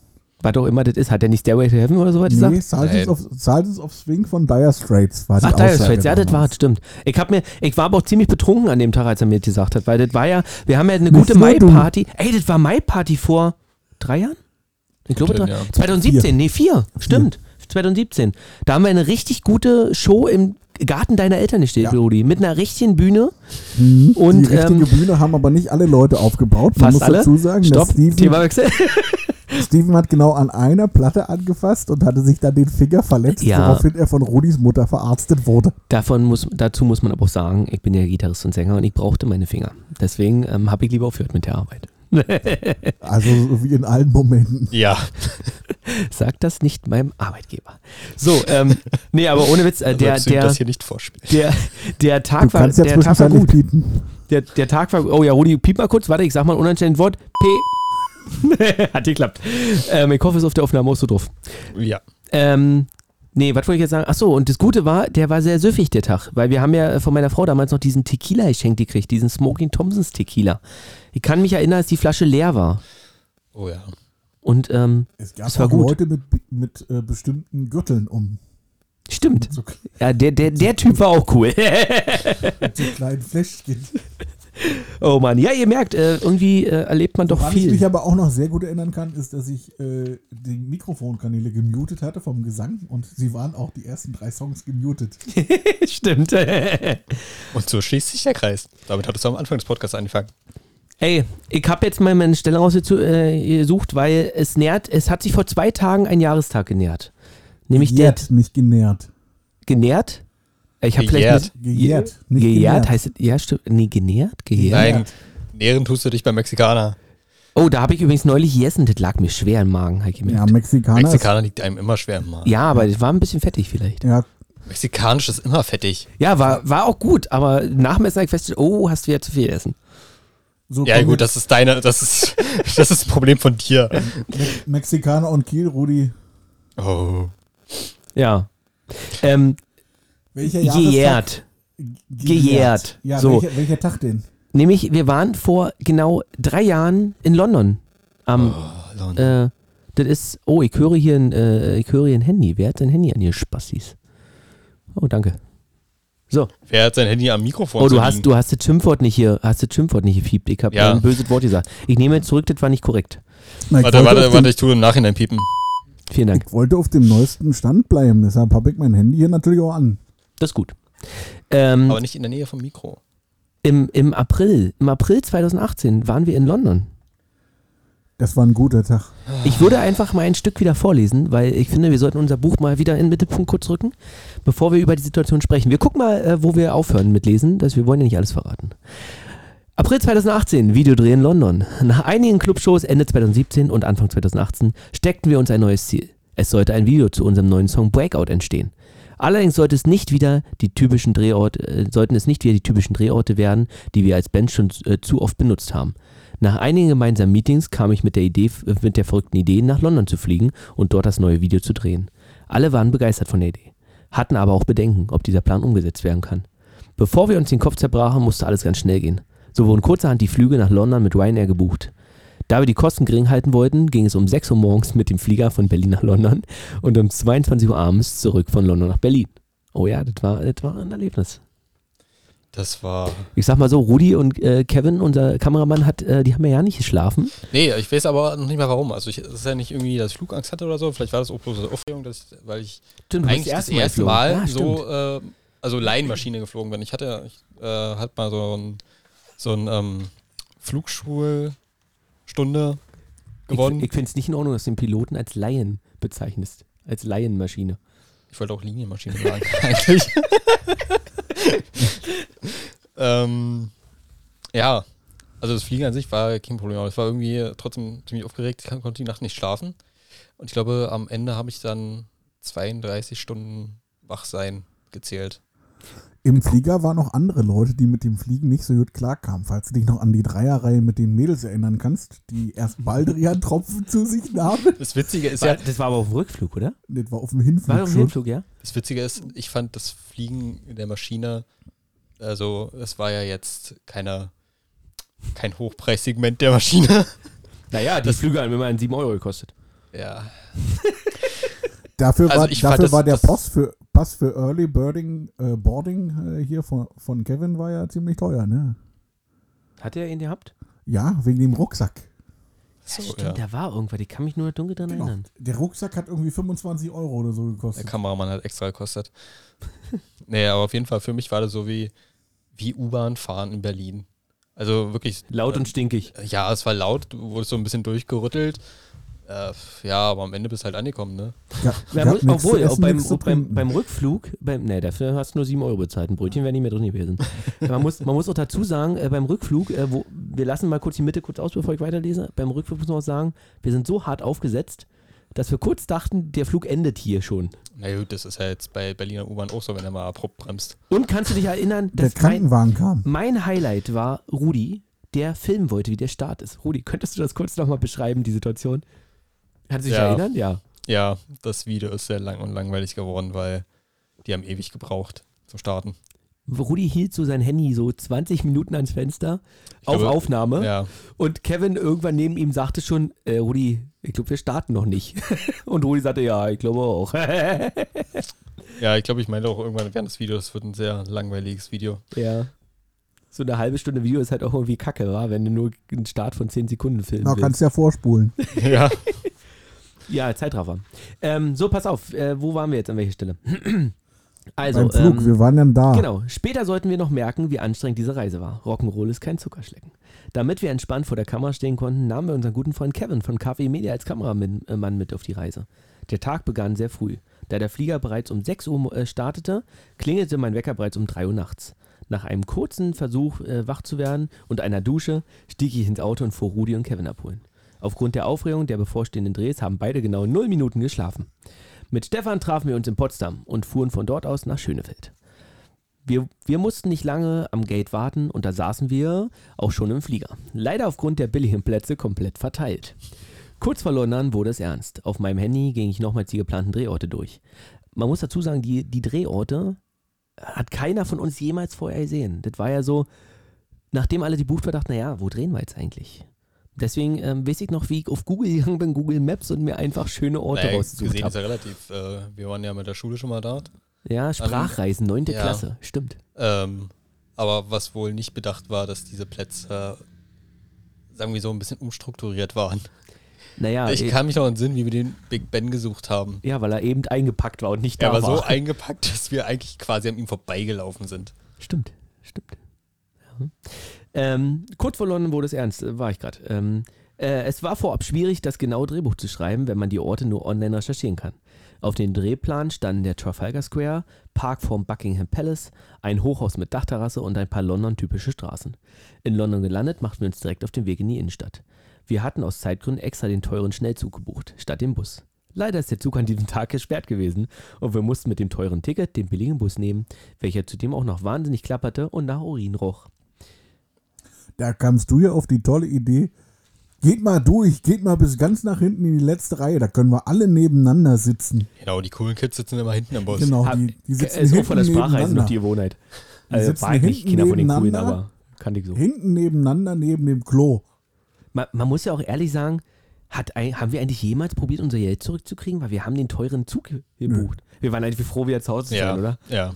Was auch immer das ist. Hat er nicht Stairway to Heaven oder so was Nee, gesagt? Sultans of, Sultans of Swing von Dire Straits war die Ach, Aussage Straits. Ja, das war stimmt. Ich, hab mir, ich war aber auch ziemlich betrunken an dem Tag, als er mir das gesagt hat, weil das war ja, wir haben ja eine gute. Mai-Party. Ey, das war Mai-Party vor drei Jahren? Ich glaube, drei- ja. 2017, Vier. nee, vier, stimmt. 2017. Da haben wir eine richtig gute Show im Garten deiner Eltern gestellt, Ja. Rudi. Mit einer richtigen Bühne. Mhm. Und, die richtige ähm, Bühne haben aber nicht alle Leute aufgebaut. Man muss alle. dazu sagen, Stopp, dass Steven, Themawechsel. Steven hat genau an einer Platte angefasst und hatte sich dann den Finger verletzt, Ja. woraufhin er von Rudis Mutter verarztet wurde. Davon muss, dazu muss man aber auch sagen, ich bin ja Gitarrist und Sänger und ich brauchte meine Finger. Deswegen ähm, habe ich lieber aufgehört mit der Arbeit. Also so wie in allen Momenten. Ja. Sag das nicht meinem Arbeitgeber. So, ähm, nee, aber ohne Witz, äh, der, der, das hier nicht vorspielen. der, der Du Tag war, der Tag war gut. piepen. Der, der Tag war, oh ja, Rudi, piep mal kurz, warte, ich sag mal ein unanständiges Wort. P. Hat geklappt. Ähm, ich hoffe, es ist auf der Aufnahme auch so drauf. Ja. Ähm, nee, was wollte ich jetzt sagen? Achso, und das Gute war, der war sehr süffig, der Tag. Weil wir haben ja von meiner Frau damals noch diesen Tequila geschenkt gekriegt, diesen Smoking Thompsons Tequila. Ich kann mich erinnern, als die Flasche leer war. Oh ja. Und, ähm, Es gab Das war auch gut. Leute mit, mit äh, bestimmten Gürteln um. stimmt. So, Ja, der, der, der Typ war auch cool. mit so kleinen Fläschchen. oh Mann, ja, ihr merkt, äh, irgendwie äh, erlebt man doch Woran ich mich viel. aber auch noch sehr gut erinnern kann, ist, dass ich äh, die Mikrofonkanäle gemutet hatte vom Gesang und sie waren auch die ersten drei Songs gemutet. Stimmt. Und so schließt sich der Kreis. Damit hattest du am Anfang des Podcasts angefangen. Ey, ich habe jetzt mal meine Stelle rausgesucht, gesucht, weil es nähert, es hat sich vor zwei Tagen ein Jahrestag genährt. Nämlich Gejährt, nicht genährt. der genährt. Ich habe vielleicht Gejährt. mit, Gejährt, nicht gejährt genährt. heißt es, ja stimmt, nee, genährt, gejährt. Nein, nähren tust du dich beim Mexikaner. Oh, da habe ich übrigens neulich gegessen, das lag mir schwer im Magen, hab ich Ja, gemerkt. Mexikaner. Mexikaner liegt einem immer schwer im Magen. Ja, aber das war ein bisschen fettig vielleicht. Ja, Mexikanisch ist immer fettig. Ja, war, war auch gut, aber nach dem Essen habe ich festgestellt, oh, hast du ja zu viel essen. so Ja, gut, das ist deine, das ist, das ist ein Problem von dir. Me Mexikaner und Kiel, Rudi. Oh. Ja. Ähm, Welcher gejährt. Jahrestag? Gejährt. Ja, So. welcher, welcher Tag denn? Nämlich, wir waren vor genau drei Jahren in London. Am, Oh, äh, das ist, oh, ich höre hier ein, äh, ich höre hier ein Handy. Wer hat sein Handy an ihr Spassis? Oh, danke. So. Wer hat sein Handy am Mikrofon Oh, du hast, du hast das Schimpfwort nicht hier, hast das Schimpfwort nicht gefiebt. Ich habe Ja. ein böses Wort gesagt. Ich nehme jetzt zurück, das war nicht korrekt. Na, Warte, warte, warte, ich tue im Nachhinein piepen. Vielen Dank. ich wollte auf dem neuesten Stand bleiben, deshalb habe ich mein Handy hier natürlich auch an. Das ist gut. Ähm, Aber nicht in der Nähe vom Mikro. im, Im April, im April 2018 waren wir in London. Das war ein guter Tag. Ich würde einfach mal ein Stück wieder vorlesen, weil ich finde, wir sollten unser Buch mal wieder in den Mittelpunkt kurz rücken, bevor wir über die Situation sprechen. Wir gucken mal, äh, wo wir aufhören mit Lesen, dass wir wollen ja nicht alles verraten. April 2018, Videodreh in London. Nach einigen Clubshows Ende 2017 und Anfang 2018 steckten wir uns ein neues Ziel. Es sollte ein Video zu unserem neuen Song Breakout entstehen. Allerdings sollte es nicht wieder die typischen Drehorte, äh, sollten es nicht wieder die typischen Drehorte werden, die wir als Band schon äh, zu oft benutzt haben. Nach einigen gemeinsamen Meetings kam ich mit der Idee, mit der verrückten Idee, nach London zu fliegen und dort das neue Video zu drehen. Alle waren begeistert von der Idee, hatten aber auch Bedenken, ob dieser Plan umgesetzt werden kann. Bevor wir uns den Kopf zerbrachen, musste alles ganz schnell gehen. So wurden kurzerhand die Flüge nach London mit Ryanair gebucht. Da wir die Kosten gering halten wollten, ging es um 6 Uhr morgens mit dem Flieger von Berlin nach London und um 22 Uhr abends zurück von London nach Berlin. Oh ja, das war, das war ein Erlebnis. Das war. Ich sag mal so, Rudi und äh, Kevin, unser Kameramann, hat, äh, die haben ja nicht geschlafen. Nee, ich weiß aber noch nicht mal warum. Also, es ist ja nicht irgendwie, dass ich Flugangst hatte oder so. Vielleicht war das auch bloß eine Aufregung, dass ich, weil ich Stimmt, eigentlich das Mal erste geflogen. Mal Ja, so, äh, also Laienmaschine geflogen bin. Ich hatte, ich äh, halt mal so ein, so ein ähm, Flugschulstunde gewonnen. Ich, ich finde es nicht in Ordnung, dass du den Piloten als Laien bezeichnest. Als Laienmaschine. Ich wollte auch Linienmaschine sagen, eigentlich. ähm, ja, also das Fliegen an sich war kein Problem, aber ich war irgendwie trotzdem ziemlich aufgeregt, ich konnte die Nacht nicht schlafen. Und ich glaube, am Ende habe ich dann 32 Stunden Wachsein gezählt. Im Flieger waren noch andere Leute, die mit dem Fliegen nicht so gut klarkamen. Falls du dich noch an die Dreierreihe mit den Mädels erinnern kannst, die erst Baldrian-Tropfen zu sich nahmen. Das Witzige ist War, ja, das war aber auf dem Rückflug, oder? Das war auf dem Hinflug War auf dem. Hinflug, ja? das Witzige ist, ich fand das Fliegen in der Maschine, also es war ja jetzt keine, kein Hochpreissegment der Maschine. Naja, die Flüge haben immerhin 7 Euro gekostet. Ja, Dafür, Also war, dafür das- war der Pass für, Pass für Early Birding, äh, Boarding äh, hier von, von Kevin war ja ziemlich teuer, ne? Hat er ihn gehabt? Ja, wegen dem Rucksack. so, Stimmt, ja. da war irgendwas. Ich kann mich nur dunkel dran Genau. erinnern. Der Rucksack hat irgendwie 25 Euro oder so Der gekostet. Kameramann hat extra gekostet. nee, aber auf jeden Fall für mich war das so wie, wie U-Bahn fahren in Berlin. Also wirklich. Laut und stinkig. Ja, es war laut, du wurdest so ein bisschen durchgerüttelt. Äh, ja, aber am Ende bist du halt angekommen, ne? Ja, Ja, nichts obwohl, essen, beim, beim, beim Rückflug, beim, nee, dafür hast du nur 7 Euro bezahlt. Ein Brötchen wäre nicht mehr drin gewesen. man, muss, man muss auch dazu sagen, äh, beim Rückflug, äh, wo, wir lassen mal kurz die Mitte kurz aus, bevor ich weiterlese. Beim Rückflug muss man auch sagen, wir sind so hart aufgesetzt, dass wir kurz dachten, der Flug endet hier schon. Na gut, das ist ja jetzt bei Berliner U-Bahn auch so, wenn er mal abrupt bremst. Und kannst du dich erinnern, der dass mein, Krankenwagen kam. mein Highlight war Rudi, der filmen wollte, wie der Start ist. Rudi, könntest du das kurz nochmal beschreiben, die Situation? Kannst du dich Ja. erinnern? Ja. Ja, das Video ist sehr lang und langweilig geworden, weil die haben ewig gebraucht zum Starten. Rudi hielt so sein Handy so 20 Minuten ans Fenster auf glaube, Aufnahme. Ja, Und Kevin irgendwann neben ihm sagte schon, äh, Rudi, ich glaube, wir starten noch nicht. Und Rudi sagte, ja, ich glaube auch. ja ich glaube, ich meinte auch irgendwann während des Videos, es wird ein sehr langweiliges Video. ja. So eine halbe Stunde Video ist halt auch irgendwie kacke, wa? wenn du nur einen Start von 10 Sekunden filmen Na, willst. kannst ja vorspulen. ja. Ja, Zeitraffer. Ähm, so, pass auf, äh, wo waren wir jetzt, an welcher Stelle? also, Beim Flug, ähm, wir waren dann da. Genau. Später sollten wir noch merken, wie anstrengend diese Reise war. Rock'n'Roll ist kein Zuckerschlecken. Damit wir entspannt vor der Kamera stehen konnten, nahmen wir unseren guten Freund Kevin von KW Media als Kameramann äh, mit auf die Reise. Der Tag begann sehr früh. Da der Flieger bereits um 6 Uhr äh, startete, klingelte mein Wecker bereits um 3 Uhr nachts. Nach einem kurzen Versuch, äh, wach zu werden und einer Dusche, stieg ich ins Auto und fuhr Rudi und Kevin abholen. Aufgrund der Aufregung der bevorstehenden Drehs haben beide genau 0 Minuten geschlafen. Mit Stefan trafen wir uns in Potsdam und fuhren von dort aus nach Schönefeld. Wir, wir mussten nicht lange am Gate warten und da saßen wir auch schon im Flieger. Leider aufgrund der billigen Plätze komplett verteilt. Kurz vor London wurde es ernst. Auf meinem Handy ging ich nochmals die geplanten Drehorte durch. Man muss dazu sagen, die, die Drehorte hat keiner von uns jemals vorher gesehen. Das war ja so, nachdem alle die bucht dachten, naja, wo drehen wir jetzt eigentlich? Deswegen ähm, weiß ich noch, wie ich auf Google gegangen bin, Google Maps und mir einfach schöne Orte Naja, rausgesucht ist habe. ja relativ. Äh, wir waren ja mit der Schule schon mal da. Ja, Sprachreisen, neunte ja. Klasse, stimmt. Ähm, aber was wohl nicht bedacht war, dass diese Plätze, äh, sagen wir so, ein bisschen umstrukturiert waren. Naja, ich eh- kann mich noch entsinnen, wie wir den Big Ben gesucht haben. Ja, weil er eben eingepackt war und nicht da Er war war. so eingepackt, dass wir eigentlich quasi an ihm vorbeigelaufen sind. Stimmt, stimmt. Ja. Ähm, kurz vor London wurde es ernst, äh, war ich gerade. Ähm, Äh, es war vorab schwierig, das genaue Drehbuch zu schreiben, wenn man die Orte nur online recherchieren kann. Auf dem Drehplan standen der Trafalgar Square, Park vorm Buckingham Palace, ein Hochhaus mit Dachterrasse und ein paar London-typische Straßen. In London gelandet, machten wir uns direkt auf den Weg in die Innenstadt. Wir hatten aus Zeitgründen extra den teuren Schnellzug gebucht, statt dem Bus. Leider ist der Zug an diesem Tag gesperrt gewesen und wir mussten mit dem teuren Ticket den billigen Bus nehmen, welcher zudem auch noch wahnsinnig klapperte und nach Urin roch. Da kamst du ja auf die tolle Idee. Geht mal durch, geht mal bis ganz nach hinten in die letzte Reihe. Da können wir alle nebeneinander sitzen. Genau, die coolen Kids sitzen immer hinten am Bus. Genau, die, die sitzen auch hinten von der Sprachreise nebeneinander. noch die Gewohnheit. Die Also sitzen war ich nicht hinten Kinder von den Coolen, nebeneinander. aber kannte ich so. Hinten nebeneinander neben dem Klo. Man, man muss ja auch ehrlich sagen, hat, ein- haben wir eigentlich jemals probiert, unser Geld zurückzukriegen? Weil wir haben den teuren Zug ge- gebucht. Wir waren eigentlich froh, wieder zu Hause zu Ja, sein, oder? ja.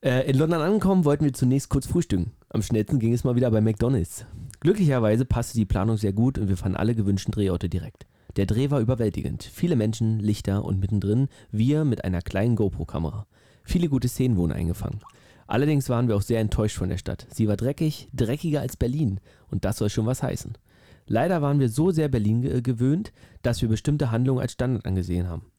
Äh, in London angekommen, wollten wir zunächst kurz frühstücken. Am schnellsten ging es mal wieder bei McDonalds. Glücklicherweise passte die Planung sehr gut und wir fanden alle gewünschten Drehorte direkt. Der Dreh war überwältigend. Viele Menschen, Lichter und mittendrin wir mit einer kleinen GoPro-Kamera. Viele gute Szenen wurden eingefangen. Allerdings waren wir auch sehr enttäuscht von der Stadt. Sie war dreckig, dreckiger als Berlin und das soll schon was heißen. Leider waren wir so sehr Berlin ge gewöhnt, dass wir bestimmte Handlungen als Standard angesehen haben.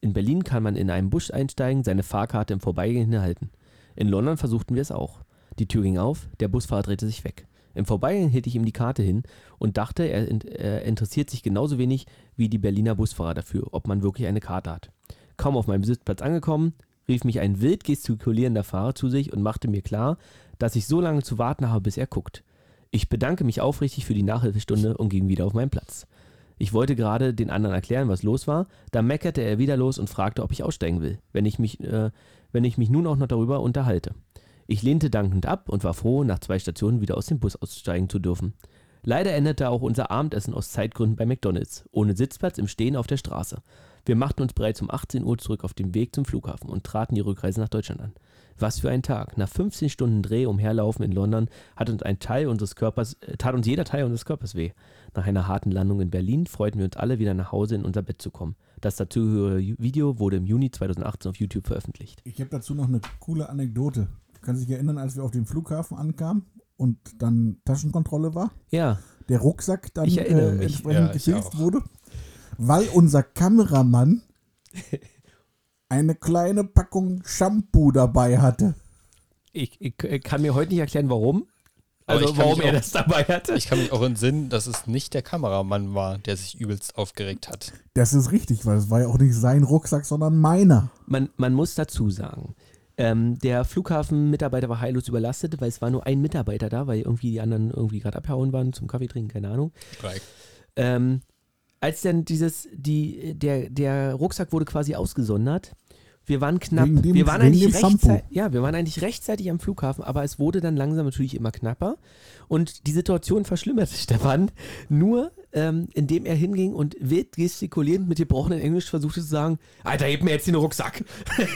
In Berlin kann man in einen Bus einsteigen, seine Fahrkarte im Vorbeigehen erhalten. In London versuchten wir es auch. Die Tür ging auf, der Busfahrer drehte sich weg. Im Vorbeigehen hielt ich ihm die Karte hin und dachte, er, er interessiert sich genauso wenig wie die Berliner Busfahrer dafür, ob man wirklich eine Karte hat. Kaum auf meinem Sitzplatz angekommen, rief mich ein wild gestikulierender Fahrer zu sich und machte mir klar, dass ich so lange zu warten habe, bis er guckt. Ich bedanke mich aufrichtig für die Nachhilfestunde und ging wieder auf meinen Platz. Ich wollte gerade den anderen erklären, was los war, da meckerte er wieder los und fragte, ob ich aussteigen will, wenn ich mich, äh, wenn ich mich nun auch noch darüber unterhalte. Ich lehnte dankend ab und war froh, nach zwei Stationen wieder aus dem Bus aussteigen zu dürfen. Leider endete auch unser Abendessen aus Zeitgründen bei McDonalds, ohne Sitzplatz im Stehen auf der Straße. Wir machten uns bereits um 18 Uhr zurück auf dem Weg zum Flughafen und traten die Rückreise nach Deutschland an. Was für ein Tag. Nach 15 Stunden Dreh umherlaufen in London hat uns ein Teil unseres Körpers, äh, tat uns jeder Teil unseres Körpers weh. Nach einer harten Landung in Berlin freuten wir uns alle wieder nach Hause in unser Bett zu kommen. Das dazugehörige Video wurde im Juni 2018 auf YouTube veröffentlicht. Ich habe dazu noch eine coole Anekdote. Kannst du dich erinnern, als wir auf dem Flughafen ankamen und dann Taschenkontrolle war? Ja, Der Rucksack dann Ich erinnere äh, mich. entsprechend Ja, gefilzt wurde? Weil unser Kameramann eine kleine Packung Shampoo dabei hatte. ich, ich, ich kann mir heute nicht erklären, warum. Also kann warum er auch- das dabei hatte. Ich kann mich auch entsinnen, dass es nicht der Kameramann war, der sich übelst aufgeregt hat. Das ist richtig, weil es war ja auch nicht sein Rucksack, sondern meiner. Man, man muss dazu sagen, ähm, der Flughafenmitarbeiter war heillos überlastet, weil es war nur ein Mitarbeiter da, weil irgendwie die anderen irgendwie gerade abhauen waren zum Kaffee trinken, keine Ahnung. Streik. Ähm, als dann dieses, die, der, der Rucksack wurde quasi ausgesondert. Wir waren knapp. Dem- wir waren eigentlich rechtzeitig, ja, wir waren eigentlich rechtzeitig am Flughafen, aber es wurde dann langsam natürlich immer knapper und die Situation verschlimmerte Stefan nur, ähm, indem er hinging und wild gestikulierend mit gebrochenem Englisch versuchte zu sagen, Alter, heb mir jetzt den Rucksack.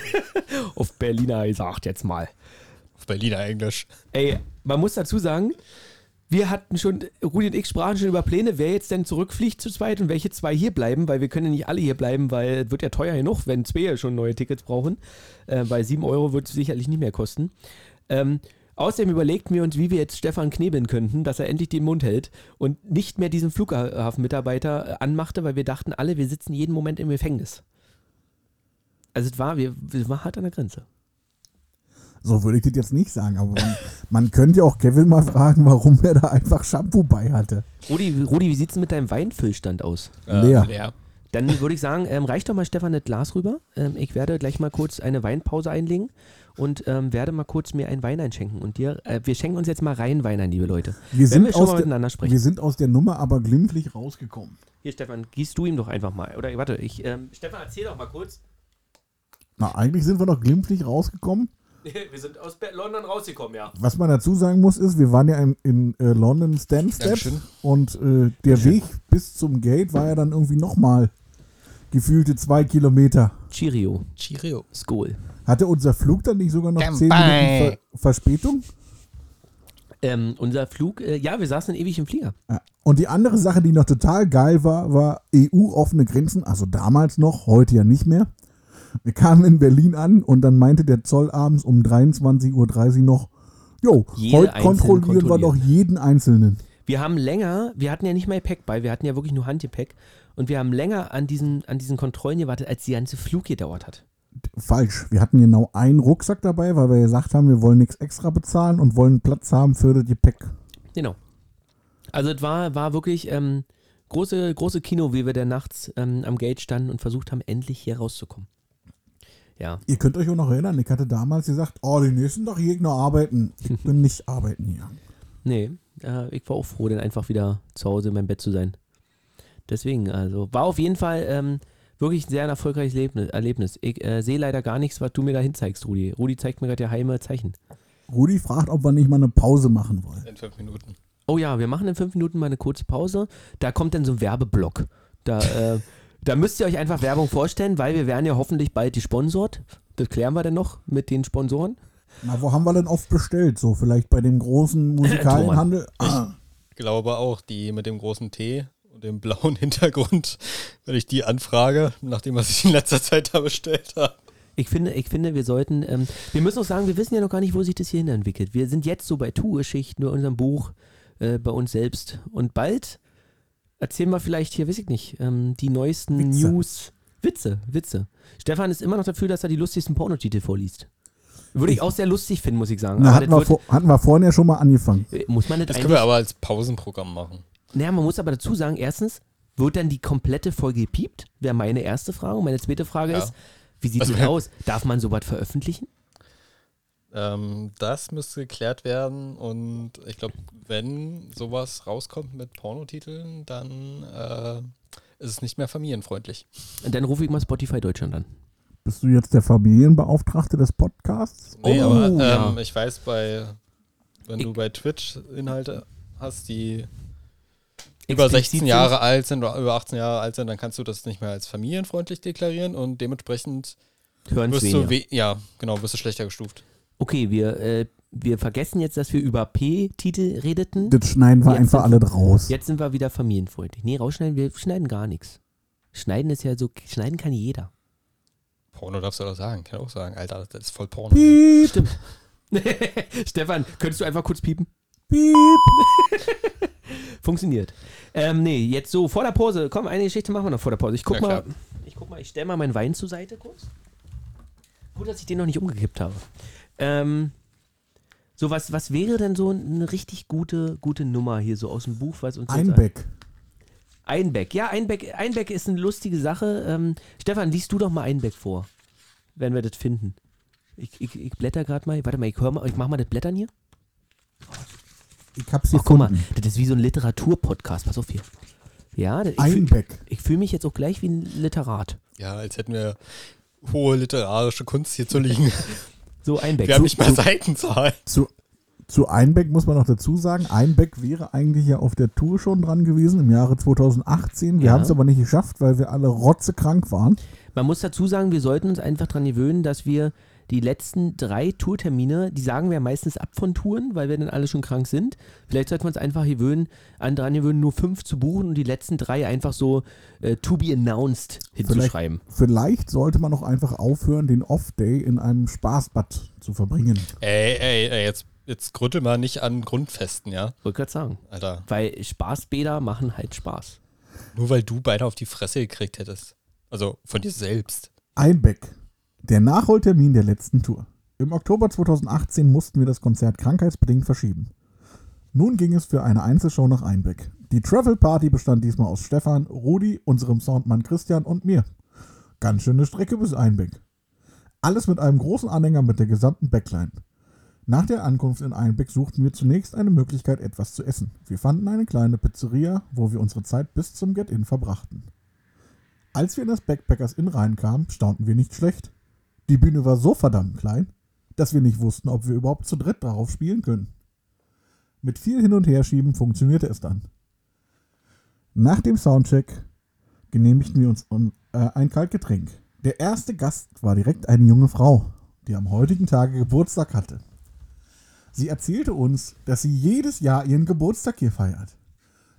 Auf Berliner gesagt jetzt mal. Auf Berliner Englisch. Ey, man muss dazu sagen, wir hatten schon, Rudi und ich sprachen schon über Pläne, wer jetzt denn zurückfliegt zu zweit und welche zwei hier bleiben, weil wir können ja nicht alle hier bleiben, weil es wird ja teuer genug, wenn zwei ja schon neue Tickets brauchen. Äh, bei 7 Euro wird es sicherlich nicht mehr kosten. Ähm, außerdem überlegten wir uns, wie wir jetzt Stefan knebeln könnten, dass er endlich den Mund hält und nicht mehr diesen Flughafenmitarbeiter äh, anmachte, weil wir dachten alle, wir sitzen jeden Moment im Gefängnis. Also es war, wir, wir waren hart an der Grenze. So würde ich das jetzt nicht sagen, aber man, man könnte ja auch Kevin mal fragen, warum er da einfach Shampoo bei hatte. Rudi, Rudi wie sieht es mit deinem Weinfüllstand aus? Leer. Äh, leer. Dann würde ich sagen, ähm, reicht doch mal Stefan das Glas rüber. Ähm, ich werde gleich mal kurz eine Weinpause einlegen und ähm, werde mal kurz mir einen Wein einschenken. Und dir, äh, wir schenken uns jetzt mal rein Wein ein, liebe Leute. Wir sind, wir aus der, wir sind aus der Nummer aber glimpflich rausgekommen. Hier, Stefan, gießt du ihm doch einfach mal. Oder warte, ich, ähm, Stefan, erzähl doch mal kurz. Na, eigentlich sind wir doch glimpflich rausgekommen. wir sind aus London rausgekommen, ja. Was man dazu sagen muss, ist, wir waren ja in, in äh, London Stansted und äh, der Weg bis zum Gate war ja dann irgendwie nochmal gefühlte zwei Kilometer. Cheerio, Cheerio. Skol. Hatte unser Flug dann nicht sogar noch Damn zehn Minuten. Ver Verspätung? Ähm, unser Flug, äh, ja, wir saßen ewig im Flieger. Ja. Und die andere Sache, die noch total geil war, war EU-offene Grenzen. Also damals noch, heute ja nicht mehr. Wir kamen in Berlin an und dann meinte der Zoll abends um 23.30 Uhr noch, jo, heute kontrollieren wir doch jeden Einzelnen. Wir haben länger, wir hatten ja nicht mehr Gepäck bei, wir hatten ja wirklich nur Handgepäck. Und wir haben länger an diesen, an diesen Kontrollen gewartet, als die ganze Flug gedauert hat. Falsch. Wir hatten genau einen Rucksack dabei, weil wir gesagt haben, wir wollen nichts extra bezahlen und wollen Platz haben für das Gepäck. Genau. Also es war, war wirklich ähm, große, große Kino, wie wir da nachts ähm, am Gate standen und versucht haben, endlich hier rauszukommen. Ja. Ihr könnt euch auch noch erinnern, ich hatte damals gesagt, oh, den nächsten Tag ich noch arbeiten. Ich bin nicht arbeiten hier. Nee, äh, ich war auch froh, dann einfach wieder zu Hause in meinem Bett zu sein. Deswegen, also war auf jeden Fall ähm, wirklich ein sehr erfolgreiches Erlebnis. Erlebnis. Ich äh, sehe leider gar nichts, was du mir da hinzeigst, Rudi. Rudi zeigt mir gerade ja heime Zeichen. Rudi fragt, ob wir nicht mal eine Pause machen wollen. In fünf Minuten. Oh ja, wir machen in fünf Minuten mal eine kurze Pause. Da kommt dann so ein Werbeblock. Da, äh, da müsst ihr euch einfach Werbung vorstellen, weil wir werden ja hoffentlich bald gesponsort. Das klären wir dann noch mit den Sponsoren. Na, wo haben wir denn oft bestellt? So, vielleicht bei dem großen Musikalienhandel? Ah, Ich glaube auch, die mit dem großen T und dem blauen Hintergrund, wenn ich die anfrage, nachdem was ich in letzter Zeit da bestellt habe. Ich finde, ich finde, wir sollten, ähm, wir müssen auch sagen, wir wissen ja noch gar nicht, wo sich das hier hin entwickelt. Wir sind jetzt so bei Tu-Geschichten, bei unserem Buch, äh, bei uns selbst. Und bald erzählen wir vielleicht hier, weiß ich nicht, ähm, die neuesten Witze. News. Witze, Witze. Stefan ist immer noch dafür, dass er die lustigsten Pornotitel vorliest. Würde ich auch sehr lustig finden, muss ich sagen. na, hatten, wir vor, hatten wir vorhin ja schon mal angefangen. äh, muss man das, Das können wir aber als Pausenprogramm machen. Naja, man muss aber dazu sagen, erstens, wird dann die komplette Folge gepiept? Wäre meine erste Frage. Und meine zweite Frage Ja. ist, wie sieht Also- es aus? Darf man sowas veröffentlichen? Ähm, das müsste geklärt werden und ich glaube, wenn sowas rauskommt mit Pornotiteln, dann äh, ist es nicht mehr familienfreundlich. Und dann rufe ich mal Spotify Deutschland an. Bist du jetzt der Familienbeauftragte des Podcasts? Nee, Oh, aber ähm, ja. ich weiß, bei wenn du Ich- bei Twitch Inhalte hast, die über Explizit 16 sind? Jahre alt sind oder über 18 Jahre alt sind, dann kannst du das nicht mehr als familienfreundlich deklarieren und dementsprechend Hören wirst weniger. du we ja genau wirst du schlechter gestuft. Okay, wir, äh, wir vergessen jetzt, dass wir über P-Titel redeten. Das schneiden wir Jetzt einfach sind- alle raus. Jetzt sind wir wieder familienfreundlich. Nee, rausschneiden, wir schneiden gar nichts. Schneiden ist ja so, schneiden kann jeder. Porno darfst du doch sagen, kann auch sagen, Alter, das ist voll Porno. Piep, Stimmt. Stefan, könntest du einfach kurz piepen? piep. Funktioniert. Ähm, nee, jetzt so vor der Pause. Komm, eine Geschichte machen wir noch vor der Pause. Ich guck Na mal, ich guck mal, ich stelle mal meinen Wein zur Seite kurz. Gut, dass ich den noch nicht umgekippt habe. Ähm, so, was, was wäre denn so eine richtig gute, gute Nummer hier so aus dem Buch, was uns Einbeck. Einbeck. Ja, Einbeck, Einbeck ist eine lustige Sache. Ähm, Stefan, liest du doch mal Einbeck vor, wenn wir das finden. Ich, ich, ich blätter gerade mal. Warte mal, ich, hör mal, ich mach mal das Blättern hier. Ich hab's Ach, guck mal, das ist wie so ein Literaturpodcast. Pass auf hier. Ja, das, ich fühle Einbeck. fühl mich jetzt auch gleich wie ein Literat. Ja, als hätten wir hohe literarische Kunst hier zu liegen. So Einbeck. Wir haben nicht mal Seitenzahl. Zu, zu Einbeck muss man noch dazu sagen, Einbeck wäre eigentlich ja auf der Tour schon dran gewesen im Jahre 2018. Wir Ja. haben es aber nicht geschafft, weil wir alle rotzekrank waren. Man muss dazu sagen, wir sollten uns einfach daran gewöhnen, dass wir die letzten drei Tourtermine, die sagen wir meistens ab von Touren, weil wir dann alle schon krank sind. Vielleicht sollten wir uns einfach gewöhnen, an daran gewöhnen, nur fünf zu buchen und die letzten drei einfach so äh, to be announced hinzuschreiben. Vielleicht sollte man auch einfach aufhören, den Off-Day in einem Spaßbad zu verbringen. Ey, ey, ey, jetzt, jetzt grüttel mal nicht an Grundfesten, ja? Wollte gerade sagen. Alter, Weil Spaßbäder machen halt Spaß. nur weil du beide auf die Fresse gekriegt hättest. Also von dir selbst. Einbeck. Der Nachholtermin der letzten Tour. Im Oktober 2018 mussten wir das Konzert krankheitsbedingt verschieben. Nun ging es für eine Einzelshow nach Einbeck. Die Travel Party bestand diesmal aus Stefan, Rudi, unserem Soundmann Christian und mir. Ganz schöne Strecke bis Einbeck. Alles mit einem großen Anhänger mit der gesamten Backline. Nach der Ankunft in Einbeck suchten wir zunächst eine Möglichkeit, etwas zu essen. Wir fanden eine kleine Pizzeria, wo wir unsere Zeit bis zum Get-In verbrachten. Als wir in das Backpackers Inn reinkamen, staunten wir nicht schlecht. Die Bühne war so verdammt klein, dass wir nicht wussten, ob wir überhaupt zu dritt darauf spielen können. Mit viel Hin- und Herschieben funktionierte es dann. Nach dem Soundcheck genehmigten wir uns un- äh, ein Kaltgetränk. Der erste Gast war direkt eine junge Frau, die am heutigen Tage Geburtstag hatte. Sie erzählte uns, dass sie jedes Jahr ihren Geburtstag hier feiert.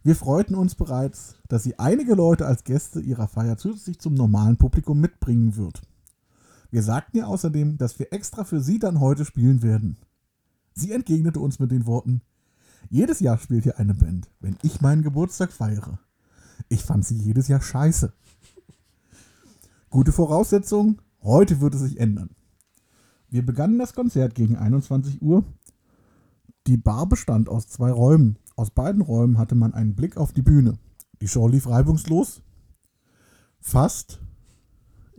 Wir freuten uns bereits, dass sie einige Leute als Gäste ihrer Feier zusätzlich zum normalen Publikum mitbringen wird. Wir sagten ihr außerdem, dass wir extra für sie dann heute spielen werden. Sie entgegnete uns mit den Worten, Jedes Jahr spielt hier eine Band, wenn ich meinen Geburtstag feiere. Ich fand sie jedes Jahr scheiße. Gute Voraussetzungen, heute wird es sich ändern. Wir begannen das Konzert gegen 21 Uhr. Die Bar bestand aus zwei Räumen. Aus beiden Räumen hatte man einen Blick auf die Bühne. Die Show lief reibungslos. Fast.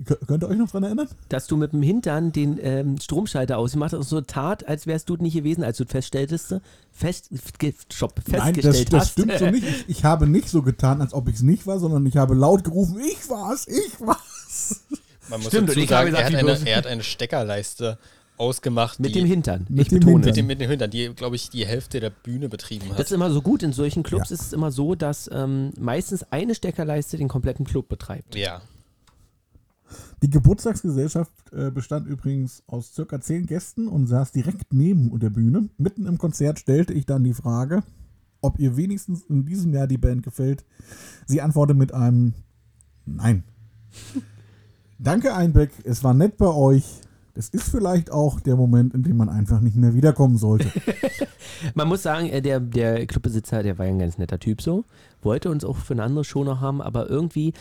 Kö- Könnt ihr euch noch dran erinnern? Dass du mit dem Hintern den ähm, Stromschalter ausgemacht hast und so tat, als wärst du nicht gewesen, als du feststelltest, fest, ge, Stopp, Nein, festgestellt das, das hast. stimmt so nicht. Ich, ich habe nicht so getan, als ob ich es nicht war, sondern ich habe laut gerufen, ich war's, ich war's. Man muss Stimmt, dazu und ich habe sagen, er, gesagt, hat wie eine, er hat eine Steckerleiste ausgemacht, Mit die dem Hintern. Mit ich dem betone. Hintern. mit dem, mit dem Hintern, die, glaube ich, die Hälfte der Bühne betrieben hat. Das ist immer so gut. In solchen Clubs Ja. ist es immer so, dass ähm, meistens eine Steckerleiste den kompletten Club betreibt. ja. Die Geburtstagsgesellschaft äh, bestand übrigens aus circa zehn Gästen und saß direkt neben der Bühne. Mitten im Konzert stellte ich dann die Frage, ob ihr wenigstens in diesem Jahr die Band gefällt. Sie antwortete mit einem Nein. Danke, Einbeck. Es war nett bei euch. Das ist vielleicht auch der Moment, in dem man einfach nicht mehr wiederkommen sollte. Man muss sagen, äh, der, der Clubbesitzer, der war ja ein ganz netter Typ so. Wollte uns auch für eine andere Show noch haben, aber irgendwie,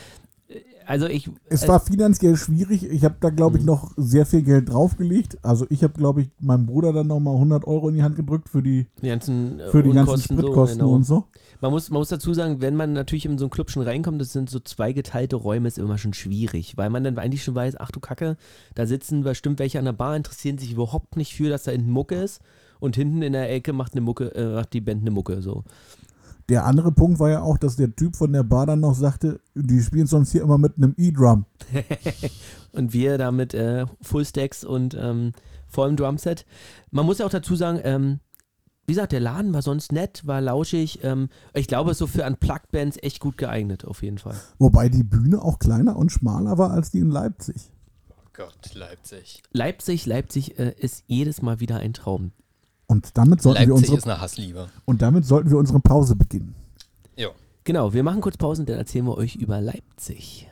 also ich. Es äh, war finanziell schwierig. Ich habe da, glaube ich, noch sehr viel Geld draufgelegt. Also ich habe, glaube ich, meinem Bruder dann nochmal 100 Euro in die Hand gedrückt für die, die ganzen, äh, für die ganzen Spritkosten so, genau. und so. Man muss, man muss dazu sagen, wenn man natürlich in so einen Club schon reinkommt, das sind so zwei geteilte Räume, ist immer schon schwierig, weil man dann eigentlich schon weiß, ach du Kacke, da sitzen bestimmt welche an der Bar, interessieren sich überhaupt nicht für, dass da hinten Mucke ist und hinten in der Ecke macht eine Mucke, äh, macht die Band eine Mucke so. Der andere Punkt war ja auch, dass der Typ von der Bar dann noch sagte, die spielen sonst hier immer mit einem E-Drum. Und wir da mit äh, Fullstacks und ähm, vollem Drumset. Man muss ja auch dazu sagen, ähm, wie gesagt, der Laden war sonst nett, war lauschig. Ähm, ich glaube, ist so für Unplugged-Bands echt gut geeignet, auf jeden Fall. Wobei die Bühne auch kleiner und schmaler war als die in Leipzig. Oh Gott, Leipzig. Leipzig, Leipzig äh, ist jedes Mal wieder ein Traum. Und damit sollten Leipzig wir unsere, ist eine Hassliebe. Und damit sollten wir unsere Pause beginnen. Ja. Genau, wir machen kurz Pause und dann erzählen wir euch über Leipzig.